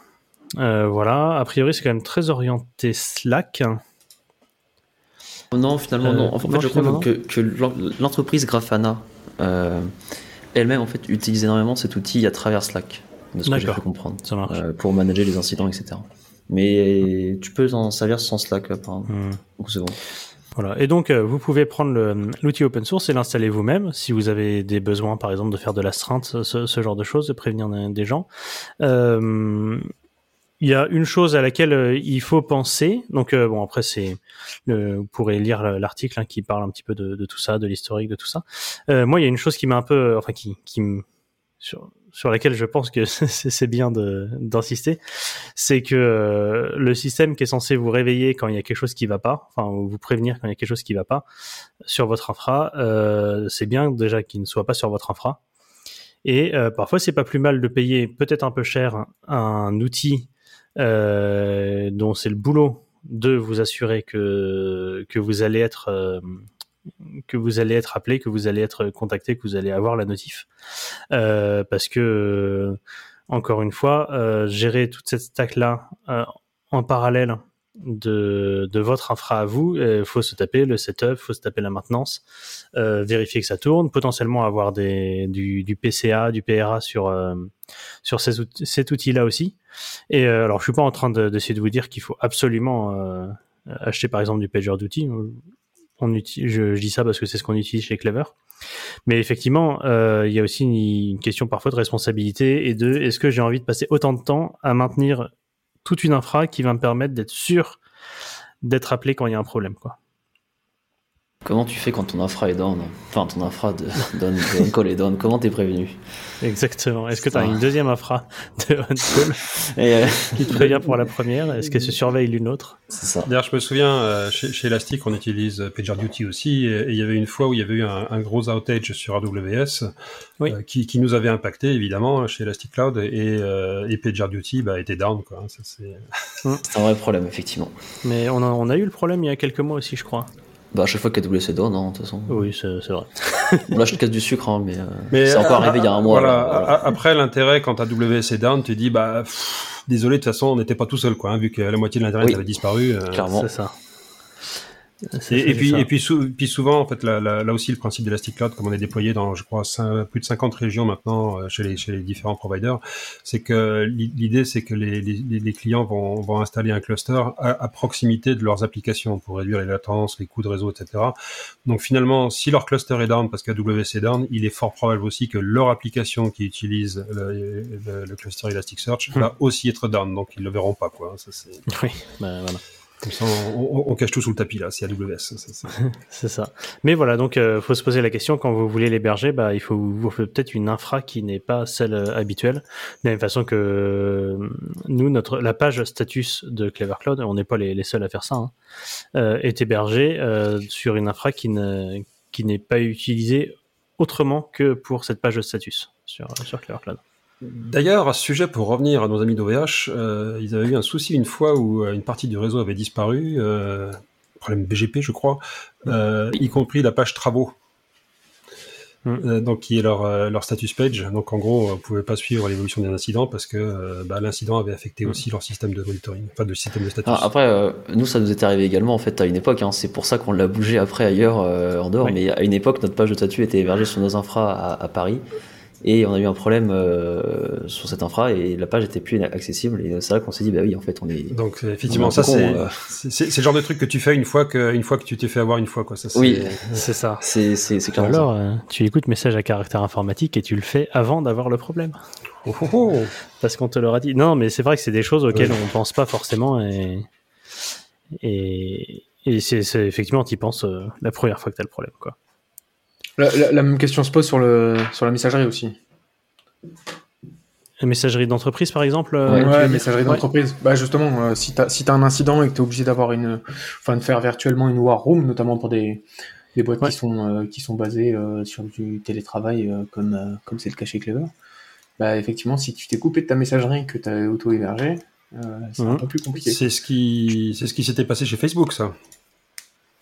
Euh, voilà, a priori c'est quand même très orienté Slack. Non, finalement, Euh, non. En fait, non, je crois que, que l'entreprise Grafana euh, elle-même en fait utilise énormément cet outil à travers Slack, de ce que j'ai pu comprendre, Ça euh, pour manager les incidents, etc. Mais tu peux en servir sans Slack, apparemment. Hmm. Donc c'est bon. Voilà. Et donc, euh, vous pouvez prendre l'outil open source et l'installer vous-même si vous avez des besoins, par exemple, de faire de l'astreinte, ce, ce genre de choses, de prévenir des- des gens. Euh, il y a une chose à laquelle euh, il faut penser. Donc, euh, bon, après, c'est, euh, vous pourrez lire l'article hein, qui parle un petit peu de, de tout ça, de l'historique de tout ça. Moi, il y a une chose qui m'a un peu, enfin, qui, qui sur, sur laquelle je pense que c'est bien d'insister, c'est que euh, le système qui est censé vous réveiller quand il y a quelque chose qui va pas, enfin ou vous prévenir quand il y a quelque chose qui va pas sur votre infra, euh, c'est bien déjà qu'il ne soit pas sur votre infra. Et euh, parfois c'est pas plus mal de payer peut-être un peu cher un outil euh, dont c'est le boulot de vous assurer que que vous allez être euh, que vous allez être appelé, que vous allez être contacté, que vous allez avoir la notif, Euh, parce que euh, encore une fois, gérer toute cette stack là en parallèle de, de votre infra à vous, il faut se taper le setup, faut se taper la maintenance, euh, vérifier que ça tourne, potentiellement avoir des, du, du PCA, du PRA sur euh, sur ces cet outil-là aussi. Et euh, alors, je suis pas en train de- d'essayer de, vous dire qu'il faut absolument euh, acheter par exemple du pager d'outils. On utilise, je, je dis ça parce que c'est ce qu'on utilise chez Clever. Mais effectivement, euh, il y a aussi une, une question parfois de responsabilité et de est-ce que j'ai envie de passer autant de temps à maintenir toute une infra qui va me permettre d'être sûr d'être appelé quand il y a un problème, quoi. Comment tu fais quand ton infra est down Enfin, ton infra de, de, de on-call est down. Comment t'es prévenu Exactement. Est-ce que tu as Ça. une deuxième infra de on-call Et, euh, qui te prévient pour la première Est-ce qu'elle se surveille l'une autre C'est ça. D'ailleurs, je me souviens, euh, chez, chez Elastic, on utilise euh, PagerDuty aussi, et il y avait une fois où il y avait eu un, un gros outage sur AWS Oui. euh, qui, qui nous avait impacté, évidemment, chez Elastic Cloud, et, euh, et PagerDuty bah, était down. Quoi. Ça, c'est- C'est un vrai problème, effectivement. Mais on a, on a eu le problème il y a quelques mois aussi, je crois. Bah, à chaque fois qu'AWS est down, non, de toute façon. Oui, c'est vrai. Bon, là, je te casse du sucre, hein, mais, euh, Mais c'est encore euh, arrivé il y a un mois. Voilà. là, Après, l'intérêt, quand AWS est down, tu dis, bah, pff, désolé, de toute façon, on n'était pas tout seul, quoi, hein, vu que la moitié de l'internet Oui. avait disparu. euh, Clairement. C'est ça. Et, puis, et puis, sou- puis souvent, en fait, là, là, là aussi, le principe d'Elastic Cloud, comme on est déployé dans, je crois, plus de 50 régions maintenant euh, chez les, chez les différents providers, c'est que l'i- l'idée, c'est que les, les, les clients vont, vont installer un cluster à, à proximité de leurs applications pour réduire les latences, les coûts de réseau, etc. Donc finalement, si leur cluster est down parce qu'AWS est down, il est fort probable aussi que leur application qui utilise le, le- le cluster Elasticsearch Hmm. va aussi être down, donc ils le verront pas, quoi. Ça, Oui, bah, voilà. Comme ça, on, cache tout sous le tapis, là, c'est AWS. c'est- ça. Mais voilà, donc euh, faut se poser la question quand vous voulez l'héberger, bah il faut peut-être une infra qui n'est pas celle euh, habituelle. De la même façon que euh, nous, notre la page status de Clever Cloud, on n'est pas les, seuls à faire ça, hein, euh, est hébergée sur une infra qui ne qui n'est pas utilisée autrement que pour cette page de status sur sur Clever Cloud. D'ailleurs, à ce sujet, pour revenir à nos amis d'OVH, euh, ils avaient eu un souci une fois où euh, une partie du réseau avait disparu, euh, problème BGP, je crois, euh, y compris la page travaux. Mm. Euh, donc qui est leur, leur status page. Donc en gros, on pouvait pas suivre l'évolution des incidents parce que euh, bah, l'incident avait affecté aussi leur système de monitoring, enfin de système de status. Ah, après, euh, nous, ça nous était arrivé également en fait à une époque. Hein, c'est pour ça qu'on l'a bougé après ailleurs euh, en dehors. Oui. Mais à une époque, notre page de statut était hébergée sur nos infras à, à Paris. Et on a eu un problème euh, sur cette infra et la page était plus accessible. Et c'est là qu'on s'est dit, bah oui, en fait, on est. Donc effectivement, on ça c'est euh. c'est c'est le genre de truc que tu fais une fois que une fois que tu t'es fait avoir une fois quoi. Ça, c'est- Oui, C'est ça. c'est c'est c'est clairement alors, euh, tu écoutes message à caractère informatique et tu le fais avant d'avoir le problème. Oh, oh, oh. Parce qu'on te l'aura dit. Non, mais c'est vrai que c'est des choses auxquelles on pense pas forcément et, et, et c'est c'est- effectivement, tu y penses euh, la première fois que tu as le problème. Quoi. La, la- la même question se pose sur, le, sur la messagerie aussi. La messagerie d'entreprise, par exemple euh, Ouais, tu messagerie Ouais. d'entreprise. Bah justement, euh, si t'as si t'as un incident et que t'es obligé d'avoir une, enfin de faire virtuellement une war room, notamment pour des, des boîtes Ouais. qui sont euh, qui sont basées euh, sur du télétravail euh, comme euh, comme c'est le cas chez Clever, bah effectivement, si tu t'es coupé de ta messagerie que t'as auto hébergé, euh, c'est un Mhm. peu plus compliqué. C'est ce qui c'est ce qui s'était passé chez Facebook ça.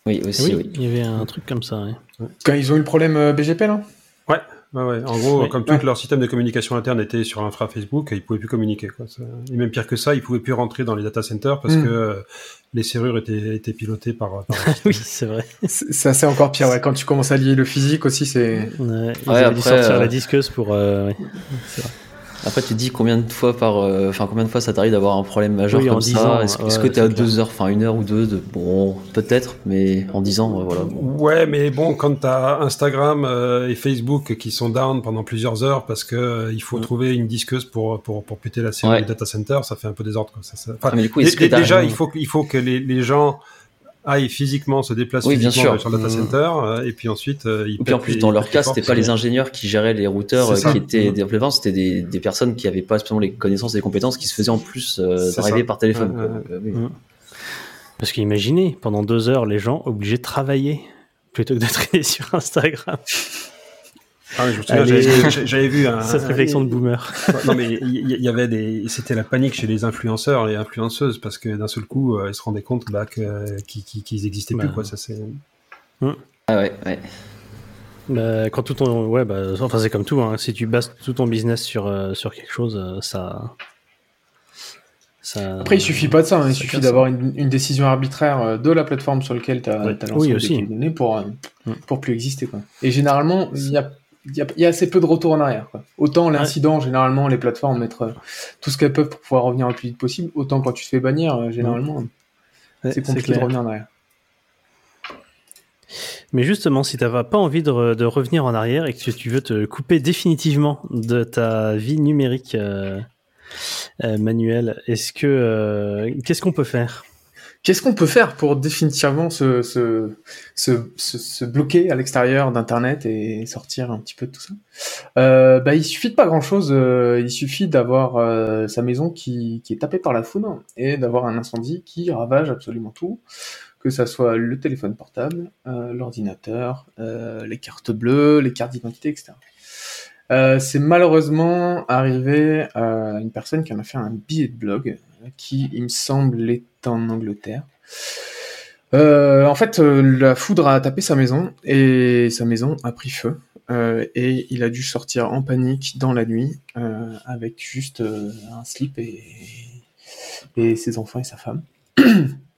Oui, aussi, Oui, oui. il y avait un truc comme ça. ouais. Quand ils ont eu le problème euh, BGP là? Ouais, ouais. En gros, Oui. comme tout leur système de communication interne était sur l'infra Facebook, ils pouvaient plus communiquer. Quoi. Ça- Et même pire que ça, ils pouvaient plus rentrer dans les data centers parce Mm. que euh, les serrures étaient, étaient pilotées par. par oui, c'est vrai. C'est c'est assez encore pire. Ouais. Quand tu commences à lier le physique aussi, c'est. Ouais, ils Ouais, avaient dû sortir euh, la disqueuse pour. euh, ouais. C'est vrai. Après, tu dis combien de fois par, euh, enfin combien de fois ça t'arrive d'avoir un problème majeur Oui, en comme 10 ça ans, Est-ce ouais, est-ce que c'est t'es à clair. deux heures, enfin une heure ou deux de, bon, peut-être, mais en 10 ans, euh, voilà. Ouais, mais bon, quand t'as Instagram euh, et Facebook qui sont down pendant plusieurs heures parce que euh, il faut Mm. trouver une disqueuse pour pour pour péter la série Ouais. du data center, ça fait un peu désordre. Quoi. Ça, ça- enfin, Ah, mais du coup, que déjà, il faut que- il faut que les, les gens aillent physiquement se déplacent Oui, bien physiquement sûr. sur le data Mm. center euh, et puis ensuite euh, ils Et puis en plus, les- dans leur cas, c'était pas c'est- les ingénieurs qui géraient les routeurs euh, qui étaient développeurs, c'était des, des personnes qui avaient pas spécialement les connaissances et les compétences qui se faisaient en plus euh, ça. par téléphone. Euh, oui. Mhm. Parce qu'imaginez, pendant deux heures, les gens obligés de travailler plutôt que de traîner sur Instagram. Ah, mais je me souviens, Allez. j'avais- vu un, Cette réflexion de boomer. non mais il y, avait des, c'était la panique chez les influenceurs, les influenceuses, parce que d'un seul coup, euh, ils se rendaient compte bah, que qu'ils qu'ils- existaient plus quoi. Ça c'est. Ah ouais, ouais. Bah, quand tout ton, ouais, bah, enfin c'est comme tout. Hein. Si tu bases tout ton business sur euh, sur quelque chose, euh, ça, ça. Après, il suffit pas de ça. hein. Il ça suffit d'avoir une, une décision arbitraire de la plateforme sur laquelle tu as, Oui. lancé Oui, aussi. données pour, euh, Mm. pour plus exister. Quoi. Et généralement, il y a, il y, a, il y a assez peu de retour en arrière. Quoi. Autant l'incident, généralement, les plateformes mettent euh, tout ce qu'elles peuvent pour pouvoir revenir le plus vite possible. Autant quand tu te fais bannir, euh, généralement, Ouais, c'est compliqué de revenir en arrière. Mais justement, si tu n'as pas envie de, re- de revenir en arrière et que tu veux te couper définitivement de ta vie numérique euh, euh, manuelle, est-ce que qu'est-ce qu'on peut faire? Qu'est-ce qu'on peut faire pour définitivement se, se, se, se, bloquer à l'extérieur d'Internet et sortir un petit peu de tout ça? Euh, bah, Il suffit de pas grand-chose. euh, il suffit d'avoir euh, sa maison qui, qui est tapée par la foudre et d'avoir un incendie qui ravage absolument tout, que ça soit le téléphone portable, euh, l'ordinateur, euh, les cartes bleues, les cartes d'identité, etc. Euh, c'est malheureusement arrivé à une personne qui en a fait un billet de blog qui, il me semble, est en Angleterre. Euh, en fait, euh, la foudre a tapé sa maison et sa maison a pris feu. Euh, et il a dû sortir en panique dans la nuit avec juste un slip et ses enfants et sa femme.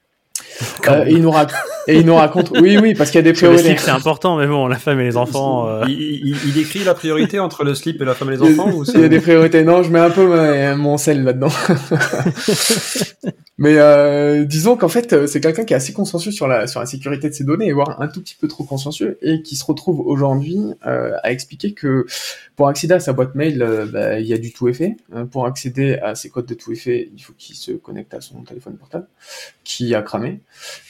Euh, et, il nous rac- et il nous raconte, oui, oui, parce qu'il y a des Le priorités. slip, c'est important, mais bon, la femme et les enfants. euh, Il, il, il écrit la priorité entre le slip et la femme et les enfants ou Il y a des priorités. Non, je mets un peu ma- mon sel là-dedans. Mais euh, disons qu'en fait, c'est quelqu'un qui est assez consciencieux sur la sur la sécurité de ses données, voire un tout petit peu trop consciencieux, et qui se retrouve aujourd'hui euh, à expliquer que pour accéder à sa boîte mail, euh, bah, il y a du tout effet. Hein, pour accéder à ses codes de tout effet, il faut qu'il se connecte à son téléphone portable, qui a cramé.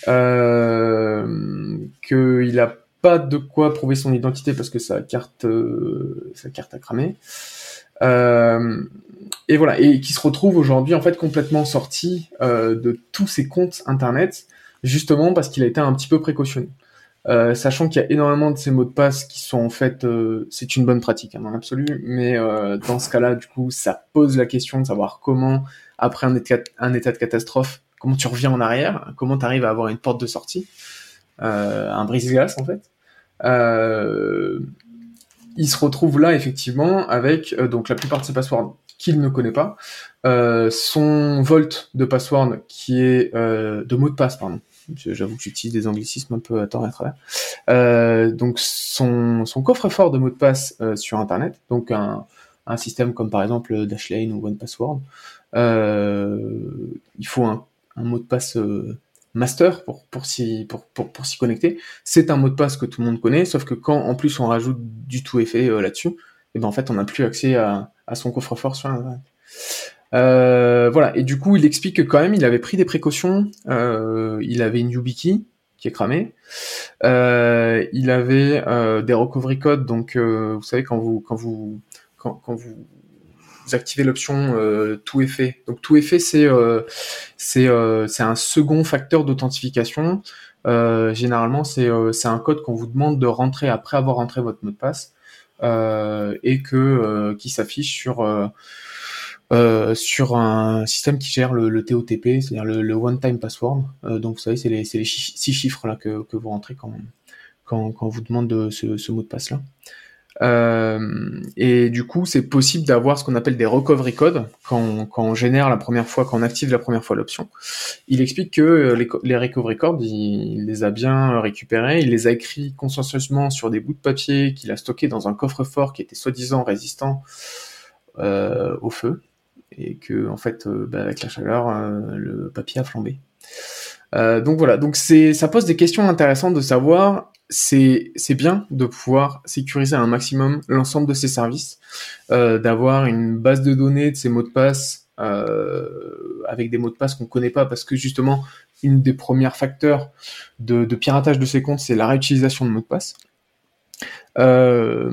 Euh, qu'il a pas de quoi prouver son identité parce que sa carte euh, sa carte a cramé. Euh, et voilà, et qui se retrouve aujourd'hui en fait complètement sorti euh, de tous ses comptes internet, justement parce qu'il a été un petit peu précautionneux. Euh, sachant qu'il y a énormément de ces mots de passe qui sont en fait, c'est une bonne pratique hein, dans l'absolu, mais dans ce cas-là, du coup, ça pose la question de savoir comment, après un état de catastrophe, comment tu reviens en arrière, comment tu arrives à avoir une porte de sortie, euh, un brise-glace en fait. Euh, il se retrouve là effectivement avec euh, donc la plupart de ses passwords qu'il ne connaît pas, son volt de password qui est de de passe pardon, J'avoue que j'utilise des anglicismes un peu à tort et à travers. Donc son, son coffre-fort de mots de passe sur Internet, donc un, un système comme par exemple Dashlane ou OnePassword, euh, il faut un, un mot de passe euh, master pour, pour s'y pour, pour, pour s'y connecter. C'est un mot de passe que tout le monde connaît, sauf que quand en plus on rajoute du tout effet euh, là-dessus, et ben en fait on n'a plus accès à, à son coffre-fort sur Internet. Euh, voilà, et du coup, il explique que quand même, il avait pris des précautions. Euh, il avait une YubiKey qui est cramée. Euh, il avait des recovery codes. Donc, vous savez quand vous quand vous quand, quand vous activez l'option euh, tout effet. Donc, tout effet, c'est euh, c'est euh, un second facteur d'authentification. Euh, généralement, c'est euh, c'est un code qu'on vous demande de rentrer après avoir rentré votre mot de passe euh, et que qui s'affiche sur sur un système qui gère le, le TOTP, c'est-à-dire le, le one-time password. Donc vous savez, c'est les, les six chiffres là que, que vous rentrez quand, quand, quand on vous demande de ce, ce mot de passe là. Euh, et du coup, c'est possible d'avoir ce qu'on appelle des recovery codes quand on, génère la première fois, quand on active la première fois l'option. Il explique que euh, les, co- les recovery codes, il, les a bien récupérés, il les a écrits consciencieusement sur des bouts de papier qu'il a stockés dans un coffre-fort qui était soi-disant résistant euh, au feu et que en fait bah, avec la chaleur le papier a flambé. Donc voilà, donc c'est ça pose des questions intéressantes de savoir c'est bien de pouvoir sécuriser un maximum l'ensemble de ces services, euh, d'avoir une base de données de ces mots de passe euh, avec des mots de passe qu'on connaît pas parce que justement une des premières facteurs de, de piratage de ces comptes c'est la réutilisation de mots de passe. Euh,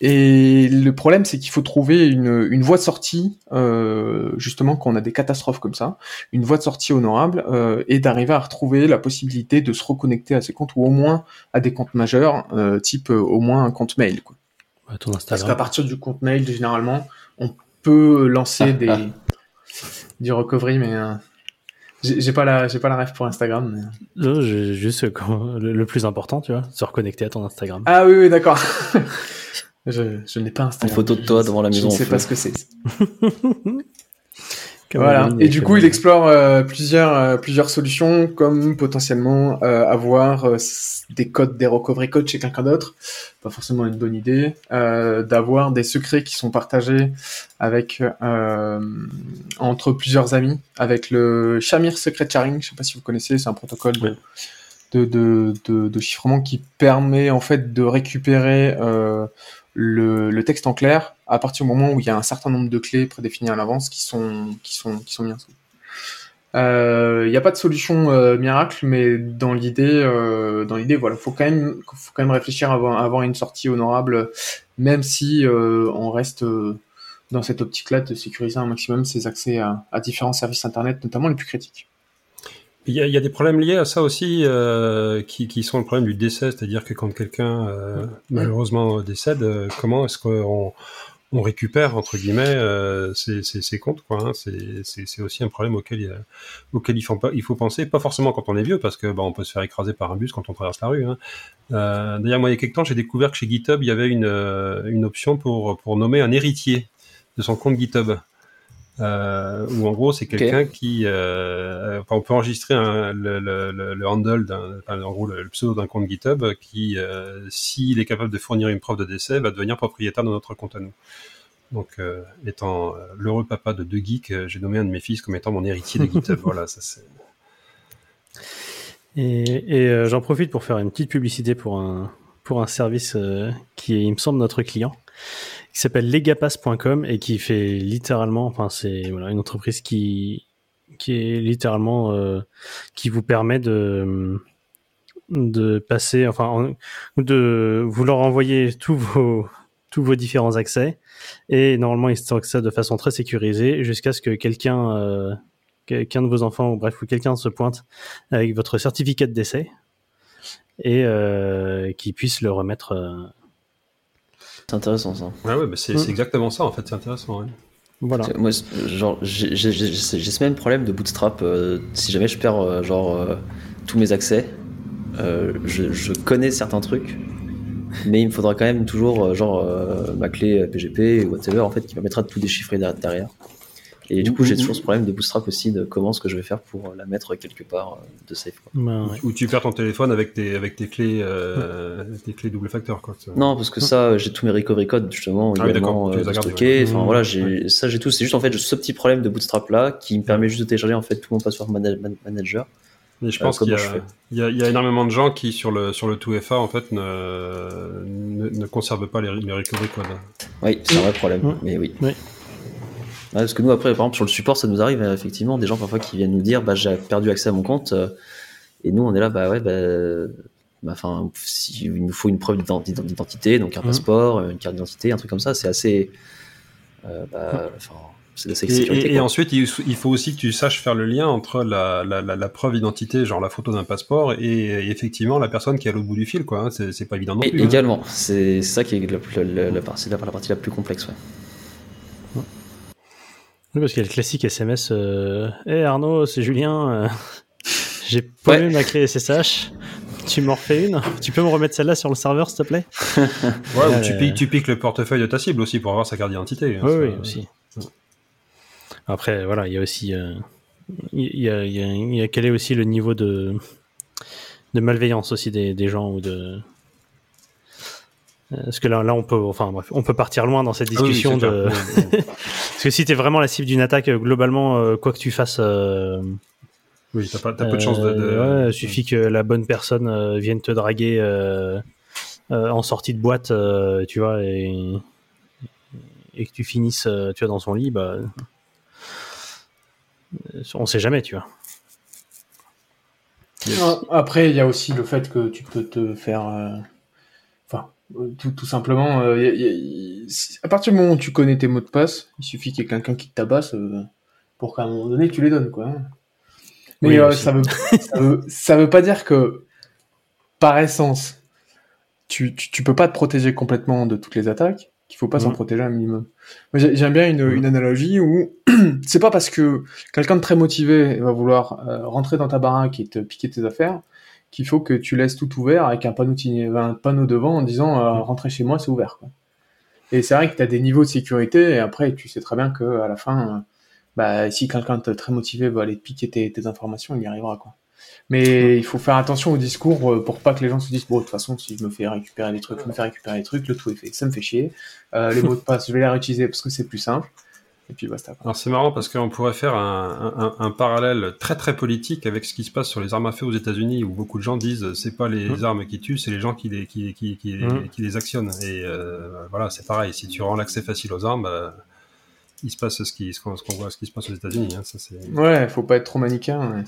et le problème, c'est qu'il faut trouver une, une voie de sortie, euh, justement, quand on a des catastrophes comme ça, une voie de sortie honorable, euh, et d'arriver à retrouver la possibilité de se reconnecter à ces comptes, ou au moins à des comptes majeurs, euh, type euh, au moins un compte mail. Quoi. Ouais, ton Parce qu'à Instagram. partir du compte mail, généralement, on peut lancer des du recovery, mais euh, j'ai pas la j'ai pas la ref pour Instagram. mais- Non, juste euh, le, le plus important, tu vois, se reconnecter à ton Instagram. Ah oui, oui, d'accord. je je n'ai pas Instagram. photo de toi devant la Je maison ne en sais pas ce que c'est. Voilà. Et du coup, il explore euh, plusieurs euh, plusieurs solutions, comme potentiellement euh, avoir euh, des codes, des recovery codes chez quelqu'un d'autre. Pas forcément une bonne idée. Euh, D'avoir des secrets qui sont partagés avec euh, entre plusieurs amis, avec le Shamir Secret Sharing. Je sais pas si vous connaissez, c'est un protocole de, Ouais. de, de, de, de chiffrement qui permet en fait de récupérer euh, le, texte en clair à partir du moment où il y a un certain nombre de clés prédéfinies à l'avance qui sont qui sont qui mises ensemble. Euh, Il n'y a pas de solution euh, miracle, mais dans l'idée, euh, dans voilà, faut quand même, faut réfléchir avant, avant une sortie honorable, même si euh, on reste dans cette optique-là de sécuriser un maximum ses accès à, à différents services internet, notamment les plus critiques. Il y, a, il y a des problèmes liés à ça aussi, euh, qui, qui sont le problème du décès, c'est-à-dire que quand quelqu'un euh, malheureusement décède, euh, comment est-ce qu'on on récupère entre guillemets ces, ces comptes quoi hein? C'est aussi un problème auquel il, auquel il faut pas il faut penser, pas forcément quand on est vieux, parce que bah, on peut se faire écraser par un bus quand on traverse la rue. Hein. D'ailleurs, moi, il y a quelques temps, j'ai découvert que chez GitHub, il y avait une, une option pour pour nommer un héritier de son compte GitHub euh, où en gros c'est quelqu'un qui, euh, enfin, on peut enregistrer un, le, le, le, le handle d'un, enfin, en gros le, le pseudo d'un compte GitHub qui, euh, s'il est capable de fournir une preuve de décès, va devenir propriétaire de notre compte à nous. Donc, euh, étant euh, l'heureux papa de deux geeks, euh, j'ai nommé un de mes fils comme étant mon héritier de GitHub. voilà, ça c'est. Et, et euh, j'en profite pour faire une petite publicité pour un, pour un service euh, qui est, il me semble, notre client, qui s'appelle legapass.com et qui fait littéralement, enfin, c'est voilà, une entreprise qui, qui est littéralement, euh, qui vous permet de, de passer, enfin, en- de vous leur envoyer tous vos, tous vos différents accès et normalement ils stockent ça de façon très sécurisée jusqu'à ce que quelqu'un, euh, quelqu'un de vos enfants ou bref, ou quelqu'un se pointe avec votre certificat de décès et euh, qui puisse le remettre. C'est intéressant ça. Ouais, ouais, bah c'est Mm. exactement ça en fait, c'est intéressant. Ouais. voilà. Moi, genre, j'ai ce même problème de bootstrap. euh, si jamais je perds euh, genre euh, tous mes accès, euh, je, je connais certains trucs, mais il me faudra quand même toujours euh, genre euh, ma clé PGP ou whatever en fait qui permettra de tout déchiffrer der- derrière. Et du coup, j'ai Ou- toujours ce problème de Bootstrap aussi, de comment est-ce que je vais faire pour la mettre quelque part euh, de safe. quoi. Bah, ouais. Où tu perds ton téléphone avec tes, avec tes clés, euh, tes clés double facteur, quoi. Non, parce que ça, j'ai tous mes recovery codes justement Ah oui, également d'accord, tu les euh, stockés. ouais. Enfin voilà, j'ai ça, j'ai tout. C'est juste en fait ce petit problème de Bootstrap là qui me permet juste de télécharger en fait tout mon password mana- man- manager. Et je pense Euh, qu'il y, y y a énormément de gens qui, sur le, sur le 2FA, en fait, ne, ne, ne conservent pas les, les recovery codes. Oui, c'est un vrai problème. Mais oui. Oui. Ouais, parce que nous après, par exemple sur le support, ça nous arrive euh, effectivement des gens parfois qui viennent nous dire, bah j'ai perdu accès à mon compte. euh, et nous on est là, bah ouais, bah. bah, Enfin, si, il nous faut une preuve d'ident- d'identité, donc un Mhm. passeport, une carte d'identité, un truc comme ça. C'est assez, euh, bah, enfin, c'est assez Et, sécurité. et- et ensuite, il, il faut aussi que tu saches faire le lien entre la, la, la, la preuve d'identité, genre la photo d'un passeport, et, et effectivement la personne qui est à l'autre bout du fil, quoi. hein. C'est pas évident non Et plus. hein. également, c'est c'est ça qui est la, partie, la, la partie la plus complexe. Ouais. Oui, parce qu'il y a le classique SMS. Euh... Hey Arnaud, c'est Julien. euh, J'ai paumé Ouais. ma clé SSH. Tu m'en refais une? Tu peux me remettre celle-là sur le serveur, s'il te plaît? Ouais, ou Euh, tu, piques, tu piques le portefeuille de ta cible aussi pour avoir sa carte d'identité. hein. Oui, oui, aussi. Après, voilà, il y a aussi. euh, Il y, a, il y, a, il y a quel est aussi le niveau de, de malveillance aussi des, des gens ou de. Euh, Parce que là, là, on peut, enfin, bref, on peut partir loin dans cette Ah oui, discussion de. Parce que si t'es vraiment la cible d'une attaque, euh, globalement, euh, quoi que tu fasses, euh, Oui, t'as pas- t'as peu de chances de. de- ouais, il suffit que la bonne personne euh, vienne te draguer euh, euh, en sortie de boîte, euh, tu vois, et, et que tu finisses, euh, tu vois, dans son lit, bah, on sait jamais, tu vois. Ah, Après, il y a aussi le fait que tu peux te faire. euh, Enfin, tout, tout simplement, euh, y a- y a- y- si- à partir du moment où tu connais tes mots de passe, il suffit qu'il y ait quelqu'un qui te tabasse euh, pour qu'à un moment donné tu les donnes, quoi. Mais Oui, euh, ça, veut, ça, veut, ça veut pas dire que, par essence, tu, tu, tu peux pas te protéger complètement de toutes les attaques, qu'il faut pas s'en protéger un minimum. J'aime bien une, une analogie où c'est pas parce que quelqu'un de très motivé va vouloir rentrer dans ta baraque et te piquer tes affaires qu'il faut que tu laisses tout ouvert avec un panneau, tigné- un panneau devant en disant euh, rentrez chez moi, c'est ouvert. Quoi. Et c'est vrai que tu as des niveaux de sécurité et après tu sais très bien que à la fin, euh, bah, si quelqu'un de très motivé va aller te piquer tes, tes informations, il y arrivera. Quoi. Mais il faut faire attention au discours euh, pour pas que les gens se disent bon de toute façon si je me fais récupérer les trucs, je me fais récupérer les trucs, le tout est fait, ça me fait chier. Euh, les mots de passe, je vais les réutiliser parce que c'est plus simple. Et puis basta. Quoi. Alors c'est marrant parce qu'on pourrait faire un, un, un parallèle très très politique avec ce qui se passe sur les armes à feu aux États-Unis où beaucoup de gens disent euh, c'est pas les Mmh. armes qui tuent, c'est les gens qui les qui, qui, qui, Mmh. qui les actionnent. Et euh, voilà, c'est pareil. Si tu rends l'accès facile aux armes, euh, il se passe ce qu'on ce qu'on voit, ce qui se passe aux États-Unis. Hein, ça c'est. Ouais, faut pas être trop manichéen. ouais.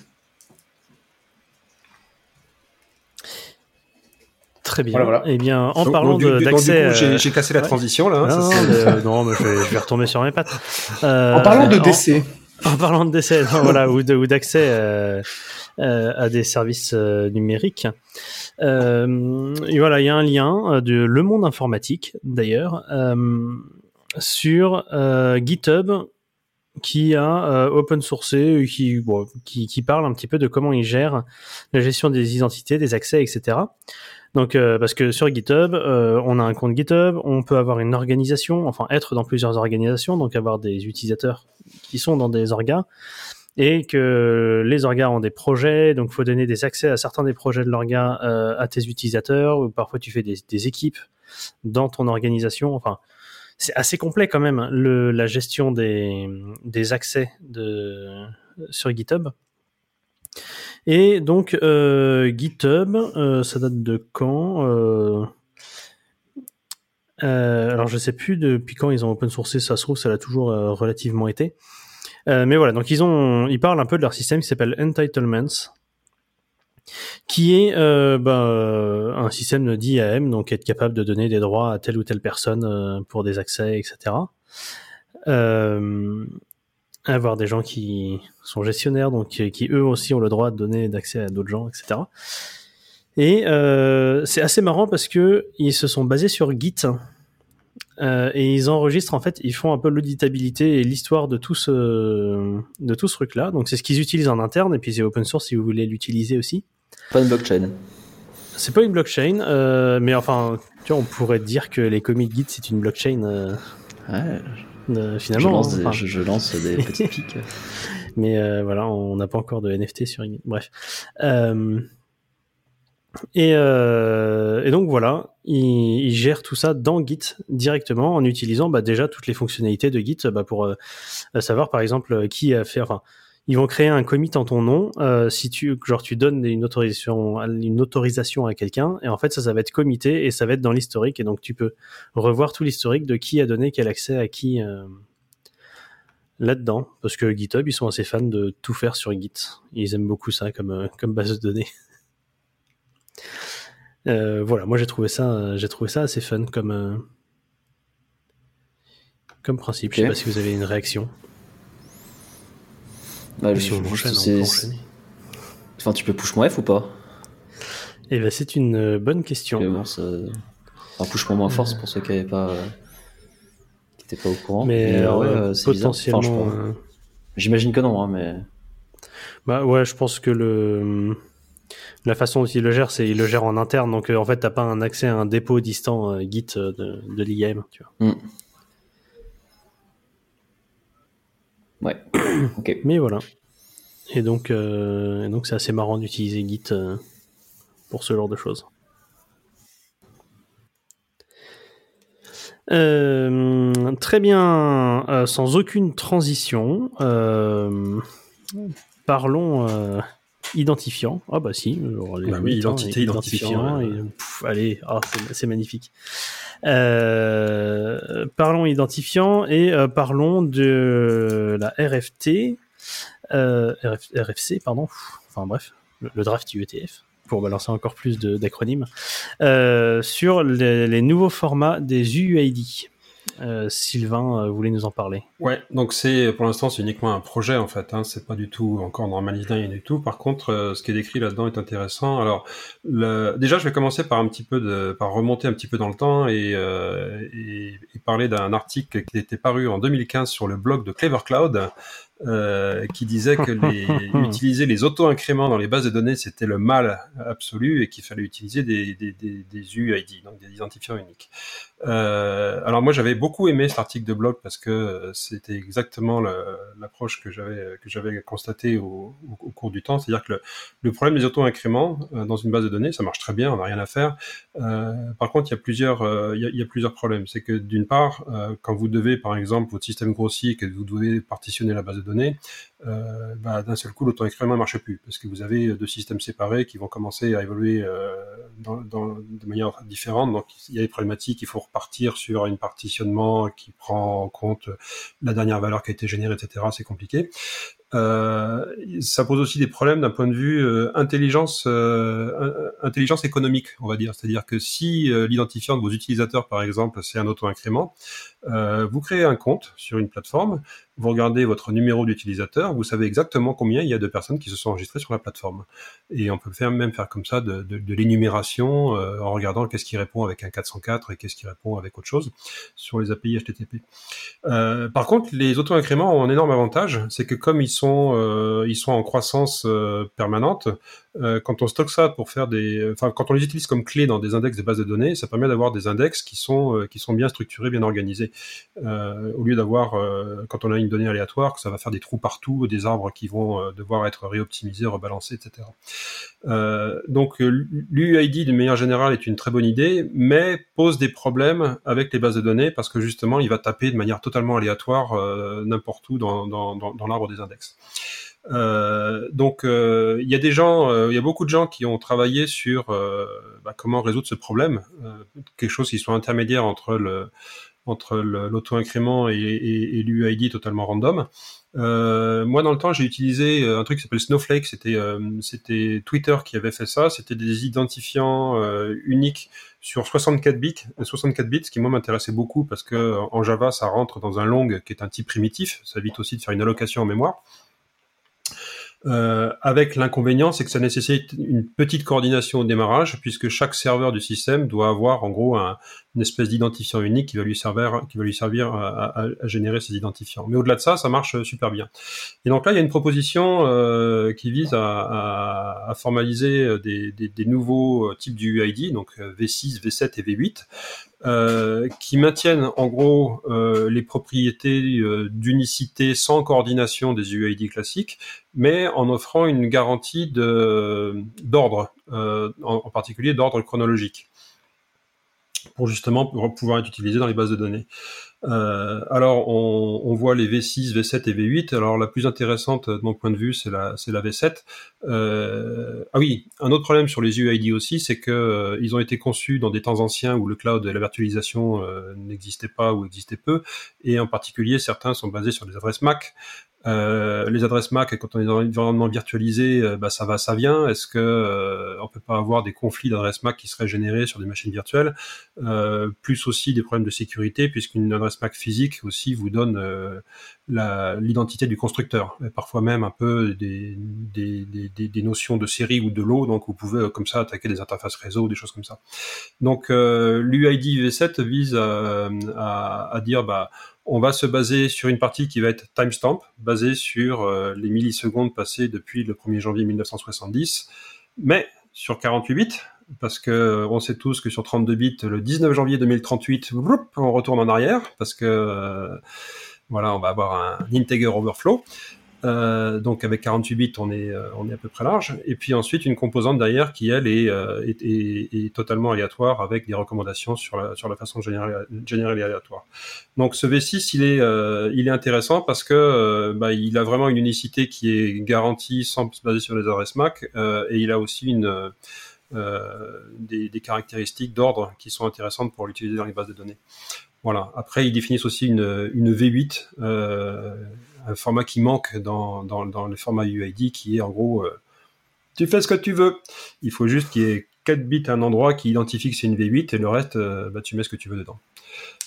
Très bien. Voilà, voilà. Eh bien, en Donc- parlant d'accès. j'ai euh, j'ai cassé la ouais. transition là. hein, non, ça, non, c'est- mais, euh, non, mais je, vais, je vais retomber sur mes pattes. Euh, En parlant de décès, En parlant de décès, non, voilà, ou d'accès euh, à des services euh, numériques. Euh, et voilà, il y a un lien de Le Monde Informatique, d'ailleurs, euh, sur euh, GitHub qui a euh, open sourcé, qui, bon, qui, qui parle un petit peu de comment il gère la gestion des identités, des accès, etc. Donc, euh, parce que sur GitHub, euh, on a un compte GitHub, on peut avoir une organisation, enfin être dans plusieurs organisations, donc avoir des utilisateurs qui sont dans des orgas, et que les orgas ont des projets, donc faut donner des accès à certains des projets de l'orga euh, à tes utilisateurs, ou parfois tu fais des, équipes dans ton organisation, enfin c'est assez complet quand même le, la gestion des, accès sur GitHub. Et donc euh, GitHub, euh, ça date de quand euh, Alors je sais plus depuis quand ils ont open sourcé, ça se trouve ça l'a toujours relativement été. Mais voilà, donc ils ont, ils parlent un peu de leur système qui s'appelle Entitlements, qui est euh, ben, un système d'IAM, donc être capable de donner des droits à telle ou telle personne euh, pour des accès, etc. Euh, avoir des gens qui sont gestionnaires, donc qui, qui, eux aussi ont le droit de donner d'accès à d'autres gens, etc. Et euh, c'est assez marrant parce que ils se sont basés sur Git euh, et ils enregistrent en fait, ils font un peu l'auditabilité et l'histoire de tout ce de tout ce truc là. Donc c'est ce qu'ils utilisent en interne et puis c'est open source si vous voulez l'utiliser aussi. Pas une blockchain. C'est pas une blockchain, euh, mais enfin, tu vois, on pourrait dire que les commits Git c'est une blockchain. euh, Ouais. Euh, Je finalement. lance, hein, des, enfin. je, je lance des petites piques. Mais euh, voilà, on n'a pas encore de NFT sur Git. Bref. Euh, et, euh, et donc voilà, il, il gère tout ça dans Git directement en utilisant bah, déjà toutes les fonctionnalités de Git bah, pour savoir par exemple qui a fait. Enfin, ils vont créer un commit en ton nom euh, si tu genre tu donnes une autorisation une autorisation à quelqu'un et en fait ça ça va être commité et ça va être dans l'historique et donc tu peux revoir tout l'historique de qui a donné quel accès à qui. euh, là-dedans, parce que GitHub, ils sont assez fans de tout faire sur Git. Ils aiment beaucoup ça comme, euh, comme base de données. Voilà, moi j'ai trouvé ça, j'ai trouvé ça assez fun comme, comme principe. Je sais pas si vous avez une réaction. Bah, si je- on je- enchaîne, on c'est- peut enchaîner. Enfin, tu peux push mon F ou pas? Eh ben, c'est une euh, bonne question. Bon, ça... Enfin, push mon moins force pour ceux qui n'avaient pas... euh, qui pas au courant. Mais, euh, ouais, c'est bizarre. potentiellement, Enfin, J'imagine que non, hein, mais... Bah ouais, je pense que le la façon dont il le gère, c'est il le gère en interne, donc en fait t'as pas un accès à un dépôt distant Git de, de l'IAM, tu vois. Hmm. Ouais, ok. Mais voilà. Et donc euh, et donc c'est assez marrant d'utiliser Git euh, pour ce genre de choses. Euh, très bien, euh, sans aucune transition, euh, parlons euh, identifiant. Ah bah si, alors, Bah oui, identité, identifiant, et, pff, allez, ah, c'est- c'est magnifique. Euh, parlons identifiant et euh, parlons de la RFT, euh, RF- RFC, pardon. Enfin bref, le, draft UETF pour balancer encore plus d'acronymes euh, sur les, les nouveaux formats des UUID. Euh, Sylvain euh, voulait nous en parler. Ouais, donc c'est pour l'instant c'est uniquement un projet en fait, hein, c'est pas du tout encore normalisé rien du tout. Par contre, euh, ce qui est décrit là-dedans est intéressant. Alors déjà, je vais commencer par un petit peu par remonter un petit peu dans le temps euh, et, et parler d'un article qui était paru en 2015 sur le blog de Clever Cloud. Euh, qui disait que les, utiliser les auto-incréments dans les bases de données c'était le mal absolu et qu'il fallait utiliser des, des, des, des UID, donc des identifiants uniques. Euh, alors moi j'avais beaucoup aimé cet article de blog parce que c'était exactement l'approche que j'avais que j'avais constatée au, au, au cours du temps, c'est-à-dire que le, le problème des auto-incréments euh, dans une base de données, ça marche très bien, on n'a rien à faire. Euh, par contre, il y a plusieurs euh, il y, a, il y a plusieurs problèmes. C'est que d'une part, euh, quand vous devez par exemple votre système grossit et que vous devez partitionner la base de données, euh, bah, d'un seul coup l'auto-incrément ne marche plus parce que vous avez deux systèmes séparés qui vont commencer à évoluer euh, de manière différente. Donc il y a des problématiques, il faut repartir sur un partitionnement qui prend en compte la dernière valeur qui a été générée, etc. C'est compliqué. Euh, ça pose aussi des problèmes d'un point de vue intelligence, intelligence économique, on va dire. C'est-à-dire que si l'identifiant de vos utilisateurs, par exemple, c'est un auto-incrément, vous créez un compte sur une plateforme, vous regardez votre numéro d'utilisateur, vous savez exactement combien il y a de personnes qui se sont enregistrées sur la plateforme. Et on peut faire, même faire comme ça de, l'énumération euh, en regardant qu'est-ce qui répond avec un 404 et qu'est-ce qui répond avec autre chose sur les API HTTP. Euh, par contre, les auto-incréments ont un énorme avantage, c'est que comme ils sont, euh, ils sont en croissance permanente, euh, quand on stocke ça pour faire des, enfin quand on les utilise comme clé dans des index de bases de données, ça permet d'avoir des index qui sont euh, qui sont bien structurés, bien organisés, euh, au lieu d'avoir quand on a une donnée aléatoire que ça va faire des trous partout, des arbres qui vont devoir être réoptimisés, rebalancés, etc. Donc l'UID d'une manière générale est une très bonne idée, mais pose des problèmes avec les bases de données parce que justement il va taper de manière totalement aléatoire n'importe où dans, dans, dans l'arbre des index. Euh, donc euh, il y a des gens, euh, il y a beaucoup de gens qui ont travaillé sur bah, comment résoudre ce problème, quelque chose qui soit intermédiaire entre le entre l'auto-incrément et, et, et l'UID totalement random. Euh, moi, dans le temps, j'ai utilisé un truc qui s'appelle Snowflake. C'était euh, c'était Twitter qui avait fait ça. C'était des identifiants euh, uniques sur 64 bits. 64 bits, ce qui moi m'intéressait beaucoup parce que en Java, ça rentre dans un long qui est un type primitif. Ça évite aussi de faire une allocation en mémoire. Euh, avec l'inconvénient, c'est que ça nécessite une petite coordination au démarrage, puisque chaque serveur du système doit avoir en gros un, une espèce d'identifiant unique qui va lui servir, qui va lui servir à, à- à générer ces identifiants. Mais au-delà de ça, ça marche super bien. Et donc là, il y a une proposition euh, qui vise à, à- formaliser des, des- des nouveaux types d'UID, donc euh, V6, V7 et V8, euh, qui maintiennent en gros euh, les propriétés euh, d'unicité sans coordination des UID classiques, mais en offrant une garantie d'ordre, euh, en particulier d'ordre chronologique, justement pouvoir être utilisé dans les bases de données. Euh, alors, on, voit les V6, V7 et V8. Alors, la plus intéressante de mon point de vue, c'est la, c'est la V7. Euh, ah oui, un autre problème sur les UID aussi, c'est que euh, ils ont été conçus dans des temps anciens où le cloud et la virtualisation euh, n'existaient pas ou existaient peu, et en particulier certains sont basés sur des adresses MAC. Euh, les adresses MAC, quand on est dans un environnement virtualisé, euh, bah, ça va, ça vient. Est-ce que euh, on peut pas avoir des conflits d'adresses MAC qui seraient générés sur des machines virtuelles? Euh, Plus aussi des problèmes de sécurité, puisqu'une adresse MAC physique aussi vous donne l'identité du constructeur, et parfois même un peu des, des, des, des- notions de série ou de lot, donc vous pouvez comme ça attaquer des interfaces réseau des choses comme ça. Donc l'UID V7 vise à, à, à dire bah on va se baser sur une partie qui va être timestamp, basée sur euh, les millisecondes passées depuis le 1er janvier 1970, mais sur 48 bits, parce que euh, on sait tous que sur 32 bits, le 19 janvier 2038, whoop, on retourne en arrière, parce que euh, voilà, on va avoir un integer overflow. Euh, donc avec 48 bits, on est, euh, on est à peu près large. Et puis ensuite, une composante derrière qui, elle, est, euh, est, est- est totalement aléatoire avec des recommandations sur la, sur la façon de générer, générer les aléatoires. Donc ce V6, il est, euh, il est intéressant parce que euh, bah, il a vraiment une unicité qui est garantie sans se baser sur les adresses MAC et il a aussi une, des, des caractéristiques d'ordre qui sont intéressantes pour l'utiliser dans les bases de données. Voilà. Après, ils définissent aussi une, une V8, euh, un format qui manque dans, dans, dans le format UID, qui est en gros, euh, tu fais ce que tu veux. Il faut juste qu'il y ait 4 bits à un endroit qui identifie que c'est une V8 et le reste, euh, bah, tu mets ce que tu veux dedans.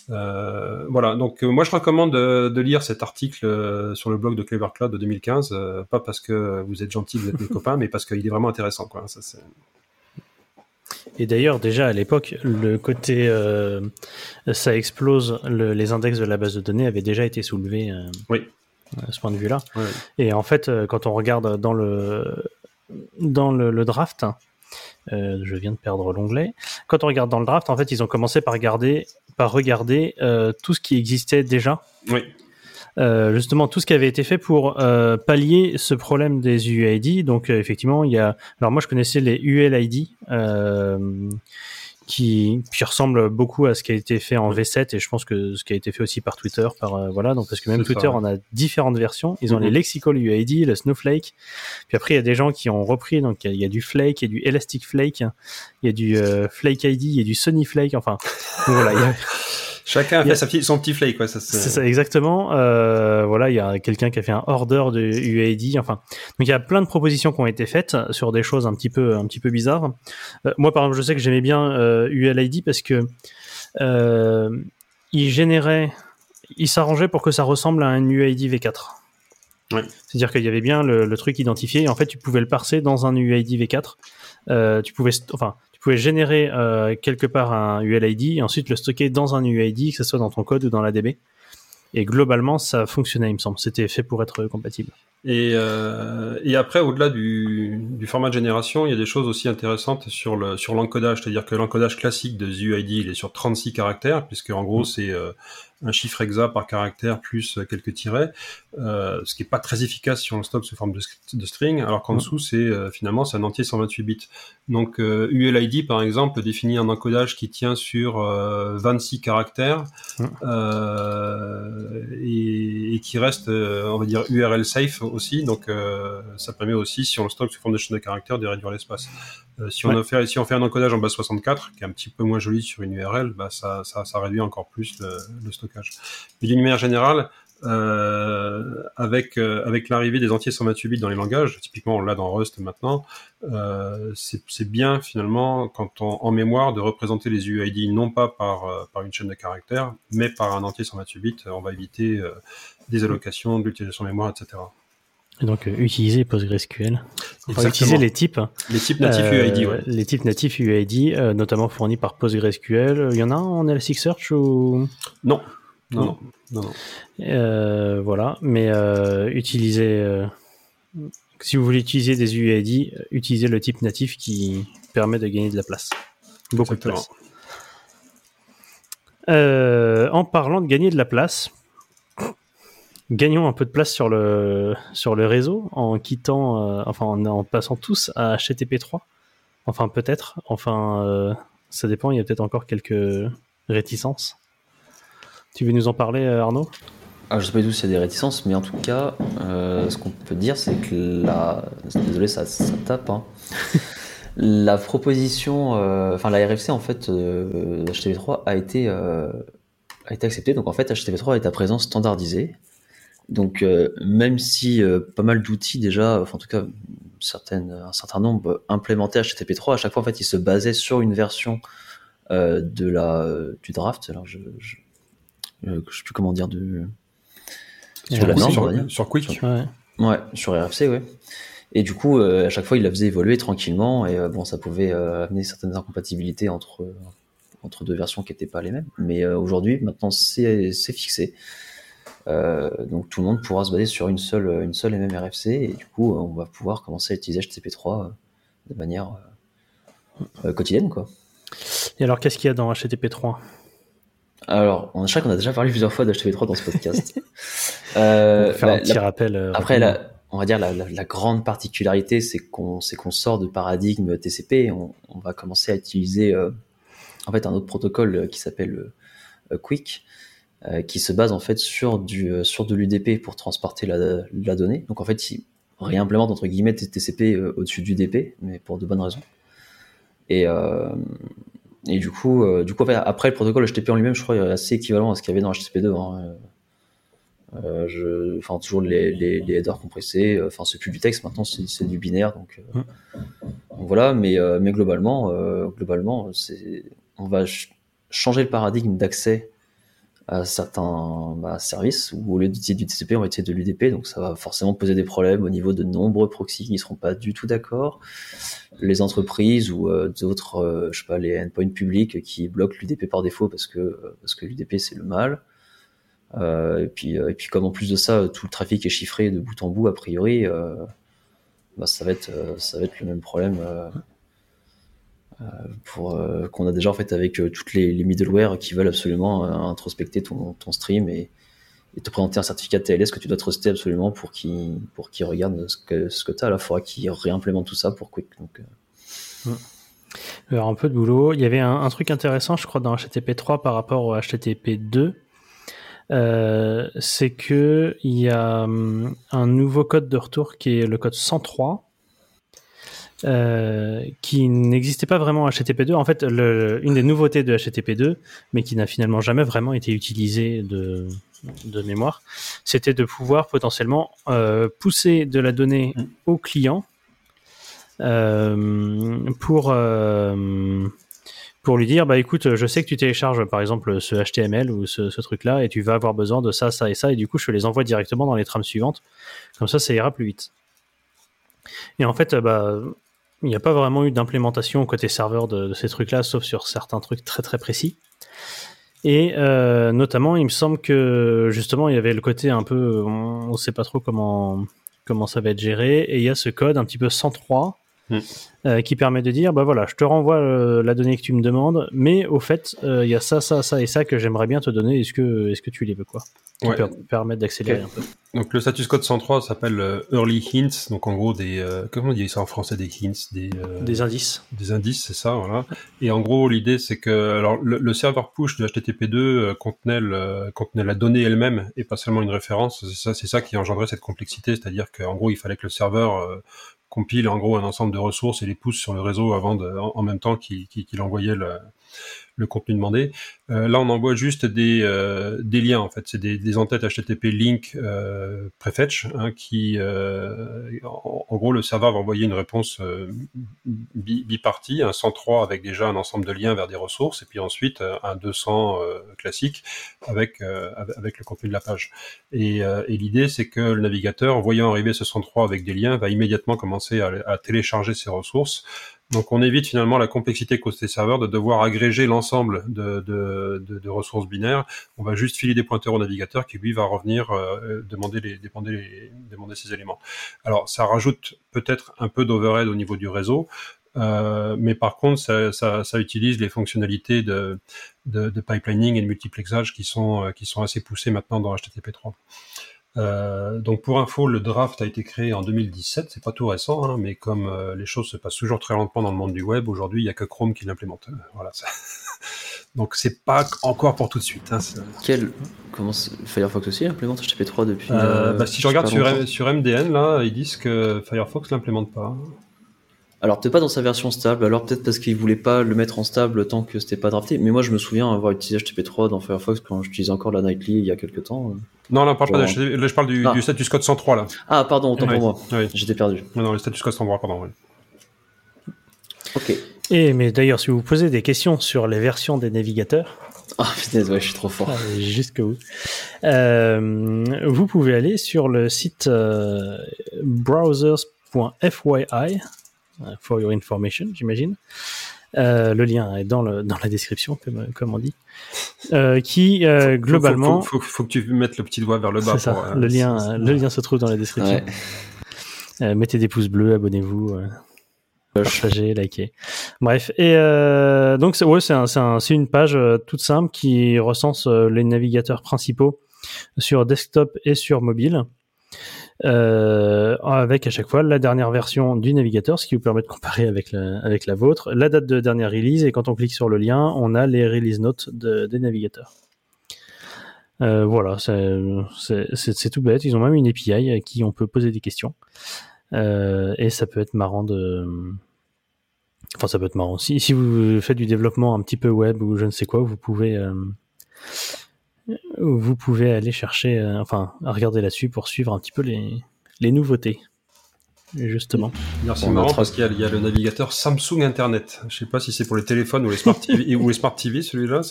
Euh, voilà, donc euh, moi je recommande de, de lire cet article euh, sur le blog de Clever Cloud de 2015, euh, pas parce que vous êtes gentil, vous êtes mes copains, mais parce qu'il est vraiment intéressant. Quoi. Ça, c'est- Et d'ailleurs, déjà à l'époque, le côté ça explose, le- les index de la base de données avaient déjà été soulevés Oui. À ce point de vue-là. Ouais. Et en fait, euh, quand on regarde dans le, dans le, le draft, euh, je viens de perdre l'onglet. Quand on regarde dans le draft, en fait, ils ont commencé par regarder, par regarder euh, tout ce qui existait déjà. Oui. Euh, justement tout ce qui avait été fait pour euh, pallier ce problème des UID. Donc euh, effectivement, il y a. Alors moi, je connaissais les ULID. Qui, qui ressemble beaucoup à ce qui a été fait en V7 et je pense que ce qui a été fait aussi par Twitter par euh, voilà donc parce que même ça, Twitter ouais. en a différentes versions ils ont Mhm. les lexical UID le Snowflake puis après il y a des gens qui ont repris donc il y a- il y, a du Flake il y a du Elastic Flake il y a du euh, Flake ID il y a du Sony Flake enfin donc voilà il y a- Chacun a fait sa son petit flake. Quoi, ça, c'est- ça exactement. Euh, voilà, il y a quelqu'un qui a fait un order de UID. Enfin, donc il y a plein de propositions qui ont été faites sur des choses un petit peu, un petit peu bizarres. Euh, moi, par exemple, je sais que j'aimais bien euh, ULID parce que euh, il générait, il s'arrangeait pour que ça ressemble à un UID V4. Ouais. C'est-à-dire qu'il y avait bien le, le truc identifié et en fait tu pouvais le parser dans un UID V4. Euh, tu pouvais, enfin, tu pouvais générer euh, quelque part un ULID et ensuite le stocker dans un UID, que ce soit dans ton code ou dans la DB. Et globalement, ça fonctionnait, il me semble. C'était fait pour être compatible. Et, euh, et après, au-delà du, du format de génération, il y a des choses aussi intéressantes sur le sur l'encodage. C'est-à-dire que l'encodage classique de UID, il est sur 36 caractères, puisque en gros, c'est euh, un chiffre hexa par caractère plus euh, quelques tirets, euh, ce qui est pas très efficace si on le stocke sous forme de, de string, alors qu'en dessous, c'est euh, finalement c'est un entier 128 bits. Donc euh, ULID, par exemple, définit un encodage qui tient sur euh, 26 caractères et, et qui reste, on va dire, URL safe aussi. Donc, ça permet aussi, si on le stocke sous forme de chaîne de caractères, de réduire l'espace. Euh, si, on Ouais. fait, si on fait un encodage en base 64, qui est un petit peu moins joli sur une URL, bah, ça, ça, ça réduit encore plus le, le stockage. Mais d'une manière générale, euh, avec euh, avec l'arrivée des entiers 128 bits dans les langages, typiquement on l'a dans Rust maintenant, euh, c'est c'est bien finalement quand on en mémoire de représenter les UID non pas par euh, par une chaîne de caractères, mais par un entier 128 bits. On va éviter euh, des allocations, de l'utilisation mémoire, etc. Et donc, euh, utiliser PostgreSQL. Enfin, utiliser les types. Les types natifs euh, UID, ouais. Les types natifs UID, euh, notamment fournis par PostgreSQL. Il y en a un en Elasticsearch ou? Non. Non, non, non, non. Euh, voilà, mais euh, utilisez. euh, si vous voulez utiliser des UID, euh, utilisez le type natif qui permet de gagner de la place. Beaucoup Exactement. de place. Euh, en parlant de gagner de la place, gagnons un peu de place sur le, sur le réseau en quittant, euh, enfin en, en passant tous à HTTP3. Enfin, peut-être. Enfin, euh, ça dépend. Il y a peut-être encore quelques réticences. Tu veux nous en parler, euh, Arnaud? Ah, je sais pas du tout s'il y a des réticences, mais en tout cas, euh, ce qu'on peut dire, c'est que la. Désolé, ça, ça tape. hein. la proposition, euh, enfin la RFC en fait, euh, HTTP3 a été, a été acceptée. Donc en fait, HTTP3 est à présent standardisé. Donc euh, même si euh, pas mal d'outils déjà, enfin en tout cas certaines, un certain nombre implémentaient HTTP3, à chaque fois en fait ils se basaient sur une version euh, de la du draft. Alors je, je, je sais plus comment dire de sur la norme, sur, sur Quick. Ouais. Ouais, sur RFC, ouais. Et du coup, euh, à chaque fois, il la faisait évoluer tranquillement, et euh, bon, ça pouvait euh, amener certaines incompatibilités entre, entre deux versions qui n'étaient pas les mêmes. Mais aujourd'hui, maintenant, c'est c'est fixé. Euh, donc tout le monde pourra se baser sur une seule, une seule et même RFC, et du coup, euh, on va pouvoir commencer à utiliser HTTP3 euh, de manière euh, quotidienne, quoi. Et alors, qu'est-ce qu'il y a dans HTTP3 Alors, on, je qu'on a déjà parlé plusieurs fois d'HTTP3 dans ce podcast. euh, On va faire la- un petit la- rappel. Après, la, on va dire la, grande particularité, c'est qu'on c'est qu'on sort du paradigme TCP. On, on va commencer à utiliser en fait un autre protocole qui s'appelle Quick, qui se base en fait sur du euh, sur de l'UDP pour transporter la, la donnée. Donc en fait, il réimplémente entre guillemets TCP euh, au-dessus d'UDP, mais pour de bonnes raisons. Et euh, et du coup, euh, du coup, après le protocole HTTP en lui-même, je crois, est assez équivalent à ce qu'il y avait dans HTTP2. Hein. Euh, je, enfin, toujours les, les, les headers compressés. euh, Enfin, c'est plus du texte maintenant, c'est du binaire. Donc, euh, donc voilà. Mais, euh, mais globalement, euh, globalement, on va ch- changer le paradigme d'accès à certains bah, services où au lieu d'utiliser du TCP, on va utiliser de l'UDP. Donc ça va forcément poser des problèmes au niveau de nombreux proxys qui ne seront pas du tout d'accord. Les entreprises ou euh, d'autres, euh, je sais pas, les endpoints publics qui bloquent l'UDP par défaut parce que euh, parce que l'UDP c'est le mal. Euh, et puis et puis comme en plus de ça tout le trafic est chiffré de bout en bout a priori, bah, ça va être ça va être le même problème. Euh, euh, qu'on a déjà en fait avec euh, toutes les, les middleware qui veulent absolument introspecter ton, stream et, te présenter un certificat TLS que tu dois truster absolument pour qu'il pour qu'il regarde ce que ce que tu as. Là, il faudra qu'il réimplémente tout ça pour Quick. Alors, un peu de boulot. Il y avait un, truc intéressant, je crois, dans HTTP3 par rapport au HTTP2. Euh, c'est que il y a hum, un nouveau code de retour qui est le code 103 euh, qui n'existait pas vraiment en HTTP2. En fait, le, une des nouveautés de HTTP2, mais qui n'a finalement jamais vraiment été utilisée de, de mémoire, c'était de pouvoir potentiellement euh, pousser de la donnée au client euh, pour pour lui dire bah écoute je sais que tu télécharges par exemple ce HTML ou ce, ce truc là et tu vas avoir besoin de ça ça et ça et du coup je les envoie directement dans les trames suivantes. Comme ça ça ira plus vite. Et en fait bah il n'y a pas vraiment eu d'implémentation côté serveur de, ces trucs là sauf sur certains trucs très très précis. Et euh, notamment il me semble que justement il y avait le côté un peu on ne sait pas trop comment comment ça va être géré. Et il y a ce code un petit peu 103 Mm. euh, qui permet de dire bah voilà je te renvoie euh, la donnée que tu me demandes mais au fait euh, il y a ça ça ça et ça que j'aimerais bien te donner est-ce que est-ce que tu les veux quoi? Qui Ouais. per- permettent d'accélérer un peu Donc le status code 103 s'appelle Early Hints, donc en gros des, comment on dit ça en français, des hints, des, des indices des indices, c'est ça, voilà. Et en gros, l'idée, c'est que alors le, le serveur push de HTTP2 euh, contenait, le- contenait la donnée elle-même et pas seulement une référence. C'est ça, c'est ça qui engendrait cette complexité, c'est-à-dire qu'en gros, il fallait que le serveur compile en gros un ensemble de ressources et les pousse sur le réseau avant de, en, même temps qu'il qu'il envoyait le, le contenu demandé. Euh, là, on envoie juste des, euh, des liens, en fait. C'est des, des entêtes HTTP link euh, prefetch hein, qui, euh, en, en, gros, le serveur va envoyer une réponse euh, bipartie, un 103 avec déjà un ensemble de liens vers des ressources, et puis ensuite euh, un 200 euh, classique avec, avec le contenu de la page. Et, et l'idée, c'est que le navigateur, voyant arriver ce 103 avec des liens, va immédiatement commencer à, à télécharger ces ressources donc on évite finalement la complexité côté serveur de devoir agréger l'ensemble de, de, ressources binaires. On va juste filer des pointeurs au navigateur qui lui va revenir euh, demander, les, demander, demander ces éléments. Alors ça rajoute peut-être un peu d'overhead au niveau du réseau, euh, mais par contre, ça, ça, utilise les fonctionnalités de, de, pipelining et de multiplexage qui sont, euh, qui sont assez poussées maintenant dans HTTP3. Euh, donc pour info, le draft a été créé en 2017, c'est pas tout récent, hein, mais comme euh, les choses se passent toujours très lentement dans le monde du web, aujourd'hui il y a que Chrome qui l'implémente. Euh, voilà. Ça. donc c'est pas encore pour tout de suite. Hein, Quel comment Firefox aussi implémente HTTP3 depuis euh, bah, Si je regarde sur, sur, MDN là, ils disent que Firefox l'implémente pas. Alors peut-être pas dans sa version stable, alors peut-être parce qu'il voulait pas le mettre en stable tant que c'était pas drafté. Mais moi je me souviens avoir utilisé HTTP3 dans Firefox quand j'utilisais encore la Nightly il y a quelques temps. Non, là, parle pas de, je parle du, ah. du, status code 103 là. Ah pardon, autant oui. pour moi. Oui. J'étais perdu. Non, non, le status code 103, pardon. Oui. Ok. Et mais d'ailleurs, si vous posez des questions sur les versions des navigateurs. Ah oh, putain, ouais, je suis trop fort. Ah, Jusque où euh, Vous pouvez aller sur le site euh, browsers.fyi for your information, j'imagine. Euh, le lien est dans, le, dans la description, comme, comme on dit. Euh, qui euh, globalement. Faut, faut, faut, faut, que tu mettes le petit doigt vers le bas. Ça. Pour, le, lien, le lien se trouve dans la description. Ouais. mettez des pouces bleus, abonnez-vous. Partagez, likez. Bref, et donc ouais, c'est un, un, une page toute simple qui recense les navigateurs principaux sur desktop et sur mobile euh, avec à chaque fois la dernière version du navigateur, ce qui vous permet de comparer avec la, avec la vôtre, la date de dernière release, et quand on clique sur le lien, on a les release notes de, des navigateurs. Euh, voilà, c'est tout bête. Ils ont même une API à qui on peut poser des questions. Euh, et ça peut être marrant de... Enfin, ça peut être marrant. Si, si vous faites du développement un petit peu web ou je ne sais quoi, vous pouvez... vous pouvez aller chercher, euh, enfin, regarder là-dessus pour suivre un petit peu les, les nouveautés. Justement. C'est marrant parce qu'il y, y, a le navigateur Samsung Internet. Je sais pas si c'est pour les téléphones ou les Smart TV, ou les Smart TV celui-là.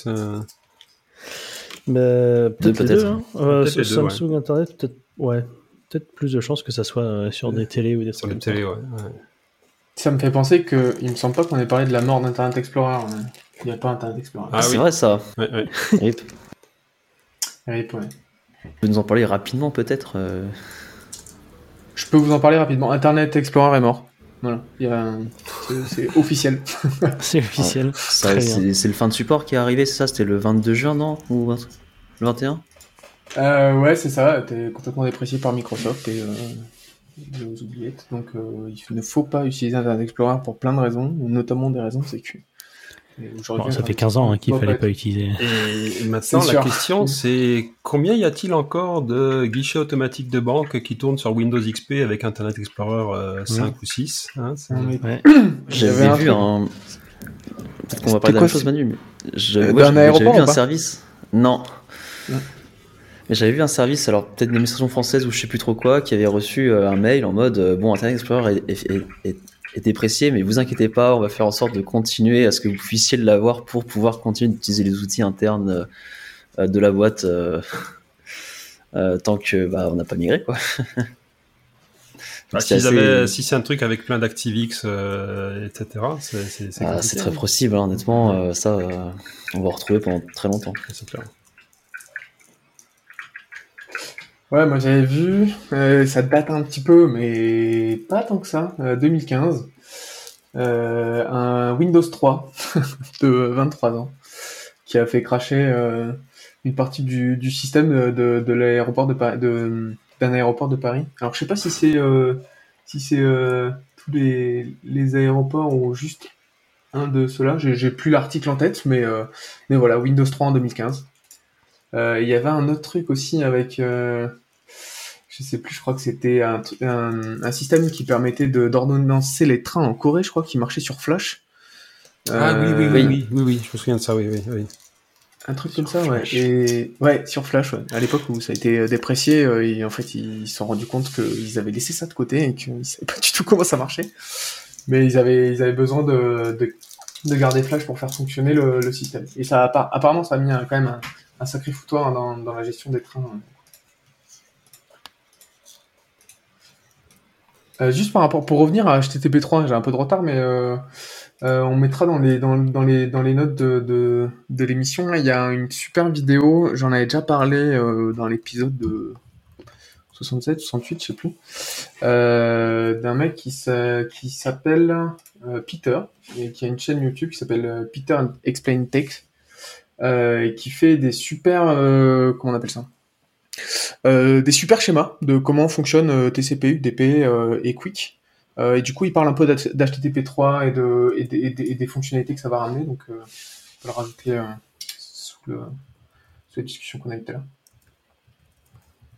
Peut-être peut deux, hein. euh, peut Samsung ouais. Internet, peut-être ouais, peut-être plus de chances que ça soit euh, sur des télés ou des sur des télés, ouais, ouais. Ça me fait penser que il me semble pas qu'on ait parlé de la mort d'Internet Explorer. Il n'y a pas Internet Explorer. Ah, c'est oui. vrai ça. Ouais, ouais. Rip, ouais. Vous pouvez nous en parler rapidement peut-être euh... Je peux vous en parler rapidement. Internet Explorer est mort. Voilà, a... c'est officiel. c'est officiel. Ah, c'est le fin de support qui est arrivé, c'est ça? C'était le 22 juin, non? Ou le 21 euh, Ouais, c'est ça. T'es complètement déprécié par Microsoft et euh, les oubliettes. Donc, euh, il ne faut pas utiliser Internet Explorer pour plein de raisons, notamment des raisons sécu. Bon, ça fait 15 ans hein, qu'il ne fallait pas utiliser. Et maintenant, la sûr. question, c'est combien y a-t-il encore de guichets automatiques de banque qui tournent sur Windows XP avec Internet Explorer euh, 5 mmh. ou 6 hein, ouais. J'avais vu un... Peut-être qu'on va parler de la même chose, Manu. Mais je... euh, ouais, J'avais vu un service. Non. Ouais. Mais j'avais vu un service, alors peut-être une administration française ou je sais plus trop quoi, qui avait reçu euh, un mail en mode euh, bon, Internet Explorer est, est, est, est déprécié, mais vous inquiétez pas, on va faire en sorte de continuer à ce que vous puissiez l'avoir pour pouvoir continuer d'utiliser les outils internes euh, de la boîte euh, euh, tant que bah, on n'a pas migré quoi. Bah, si, assez... c'est un truc avec plein d'ActiveX, euh, etc., c'est ah, très possible, hein, honnêtement. ça, on va retrouver pendant très longtemps. C'est clair. Ouais, moi j'avais vu, euh, ça date un petit peu, mais pas tant que ça, euh, 2015, euh, un Windows 3 de 23 ans qui a fait cracher euh, une partie du, du système de, de, l'aéroport de Paris, d'un aéroport de Paris. Alors je sais pas si c'est euh, si c'est tous les, les aéroports ou juste un de ceux-là. J'ai plus l'article en tête, mais mais voilà, Windows 3 en 2015. Il y avait un autre truc aussi avec je sais plus, je crois que c'était un, un, un, système qui permettait d'ordonnancer les trains en Corée, je crois, qui marchait sur Flash. Ah oui, oui, Euh, oui, oui, oui, oui, je me souviens de ça, oui, oui, oui. Un truc comme ça, ouais. Et ouais, sur Flash, ouais. à l'époque où ça a été euh, déprécié, euh, et en fait ils se sont rendus compte qu'ils avaient laissé ça de côté et qu'ils savaient pas du tout comment ça marchait. Mais ils avaient, ils avaient besoin de, de, de garder Flash pour faire fonctionner le, le système. Et ça a apparemment ça a mis un- quand même un, un sacré foutoir hein, dans, dans la gestion des trains. Euh, juste par rapport, pour revenir à HTTP3, j'ai un peu de retard, mais euh, euh, on mettra dans les, notes de, l'émission, il y a une super vidéo, j'en avais déjà parlé dans l'épisode de 67, 68, je sais plus, d'un mec qui s'a- qui s'appelle Peter, et qui a une chaîne YouTube qui s'appelle Peter Explain Tech, et qui fait des super, comment on appelle ça? Des super schémas de comment fonctionne euh, TCP, UDP euh, et Quick. Euh, et du coup, il parle un peu d'HTTP3 et, de, et, des- et des- et des fonctionnalités que ça va ramener. Donc, euh, on va le rajouter euh, sous, le, sous la discussion qu'on a eu tout à l'heure.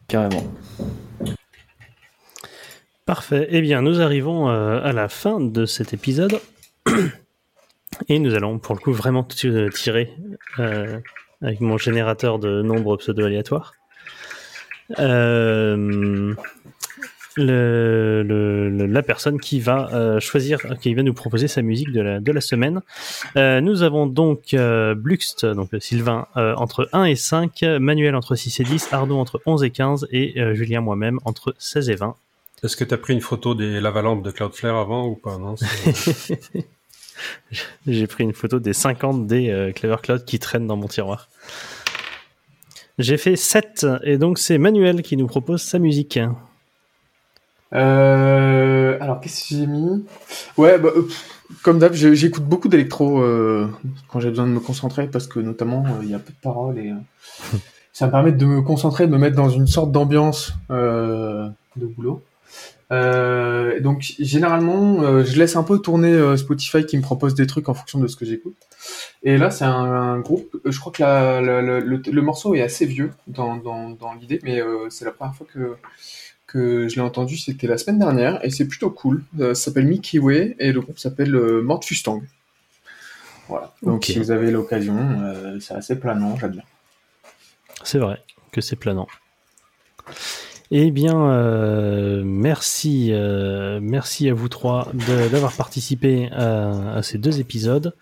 Carrément. Parfait. Eh bien, nous arrivons euh, à la fin de cet épisode. Et nous allons, pour le coup, vraiment euh, tirer euh, avec mon générateur de nombres pseudo-aléatoires. Euh, le, le- le- la personne qui va euh, choisir, qui va nous proposer sa musique de la, de la semaine. Euh, nous avons donc Bluxt, donc Sylvain, entre 1 et 5, Manuel entre 6 et 10, Arnaud entre 11 et 15 et Julien moi-même entre 16 et 20. Est-ce que tu as pris une photo des lavalampes de Cloudflare avant ou pas non J'ai pris une photo des 50 des Clever Cloud qui traînent dans mon tiroir. J'ai fait 7 et donc c'est Manuel qui nous propose sa musique. Euh, alors, qu'est-ce que j'ai mis? Ouais, bah, euh, pff, comme d'hab, j'écoute beaucoup d'électro euh, quand j'ai besoin de me concentrer parce que notamment euh, il y a peu de paroles et ça me permet de me concentrer, de me mettre dans une sorte d'ambiance de boulot. Euh, donc généralement, euh, je laisse un peu tourner euh, Spotify qui me propose des trucs en fonction de ce que j'écoute. Et là, c'est un, un groupe. Je crois que la, la- la- le, le morceau est assez vieux dans, dans, dans l'idée, mais c'est la première fois que que je l'ai entendu, c'était la semaine dernière, et c'est plutôt cool. Ça s'appelle Mickey Way, et le groupe s'appelle euh, Mort Fustang. Voilà. Donc si vous avez l'occasion, c'est assez planant, j'aime bien. C'est vrai que c'est planant. Eh bien, euh, merci, euh, merci à vous trois d'avoir participé à, à ces deux épisodes.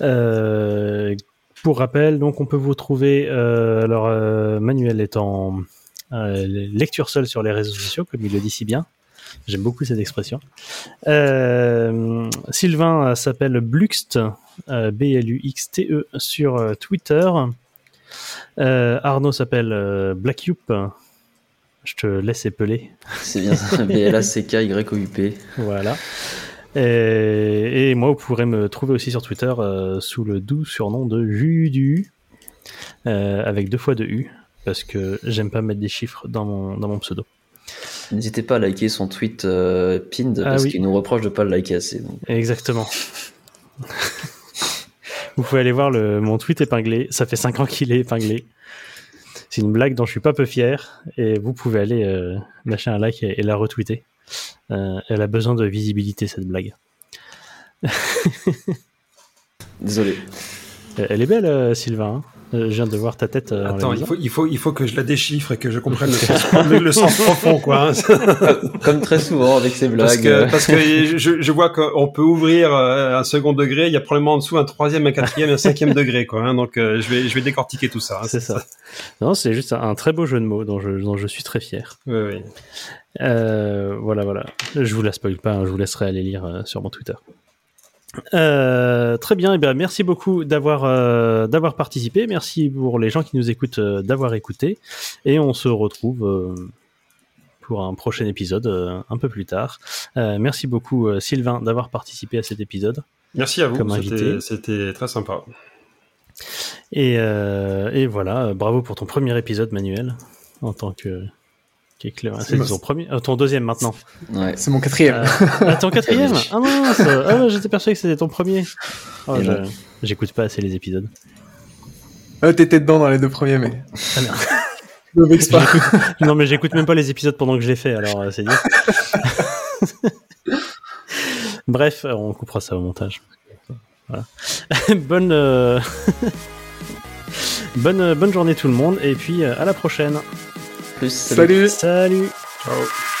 Euh, pour rappel, on peut vous trouver. euh, alors, euh, Manuel est en euh, lecture seule sur les réseaux sociaux, comme il le dit si bien. J'aime beaucoup cette expression. Euh, Sylvain euh, s'appelle Bluxt, euh, B-L-U-X-T-E, sur euh, Twitter. Euh, Arnaud s'appelle euh, Black Youp. Je te laisse épeler. C'est bien ça. B-L-A-C-K-Y-O-U-P. Voilà. Et, et moi, vous pourrez me trouver aussi sur Twitter euh, sous le doux surnom de Judu, euh, avec deux fois de U, parce que j'aime pas mettre des chiffres dans mon, dans mon pseudo. N'hésitez pas à liker son tweet euh, pinned Ah parce oui. qu'il nous reproche de pas le liker assez. donc. Exactement. vous pouvez aller voir le, mon tweet épinglé. Ça fait 5 ans qu'il est épinglé. C'est une blague dont je suis pas peu fier. Et vous pouvez aller euh, lâcher un like et, et la retweeter. Euh, elle a besoin de visibilité, cette blague. Désolé. Euh, Elle est belle, Sylvain. hein. Euh, je viens de voir ta tête. euh, Attends, il faut, il, faut, il faut que je la déchiffre et que je comprenne le sens, le, le sens profond, quoi. hein. Comme très souvent avec ces Parce blagues. que, parce que je, je vois qu'on peut ouvrir euh, un second degré, il y a probablement en dessous un troisième, un quatrième et un cinquième degré, quoi. hein. donc euh, je, vais, je vais décortiquer tout ça. hein. C'est ça. Non, c'est juste un, un très beau jeu de mots dont je, dont je suis très fier. Oui, oui. Euh, voilà, voilà. Je vous la spoil pas, hein, je vous laisserai aller lire euh, sur mon Twitter. Euh, très bien, et bien merci beaucoup d'avoir euh, d'avoir participé. Merci pour les gens qui nous écoutent euh, d'avoir écouté. Et on se retrouve pour un prochain épisode un peu plus tard. Merci beaucoup Sylvain d'avoir participé à cet épisode. Merci à vous, Comme c'était- invité. c'était très sympa. Et, et voilà, bravo pour ton premier épisode, Manuel, en tant que qu'éclaireur. C'est C'est mo- ton premier, euh, ton deuxième maintenant. Ouais. C'est mon quatrième. Euh, ah, ton quatrième Ah mince Ah, j'étais persuadé que c'était ton premier. Oh. J'écoute pas assez les épisodes. Euh, T'étais dedans dans les deux premiers, mais. Ah, merde. Ne vexe pas. Non, mais j'écoute même pas les épisodes pendant que je les fais, alors euh, c'est dire. Bref, euh, on coupera ça au montage. Voilà. bonne, euh, bonne, bonne journée tout le monde et puis euh, à la prochaine. Plus, Salut. Salut. Ciao.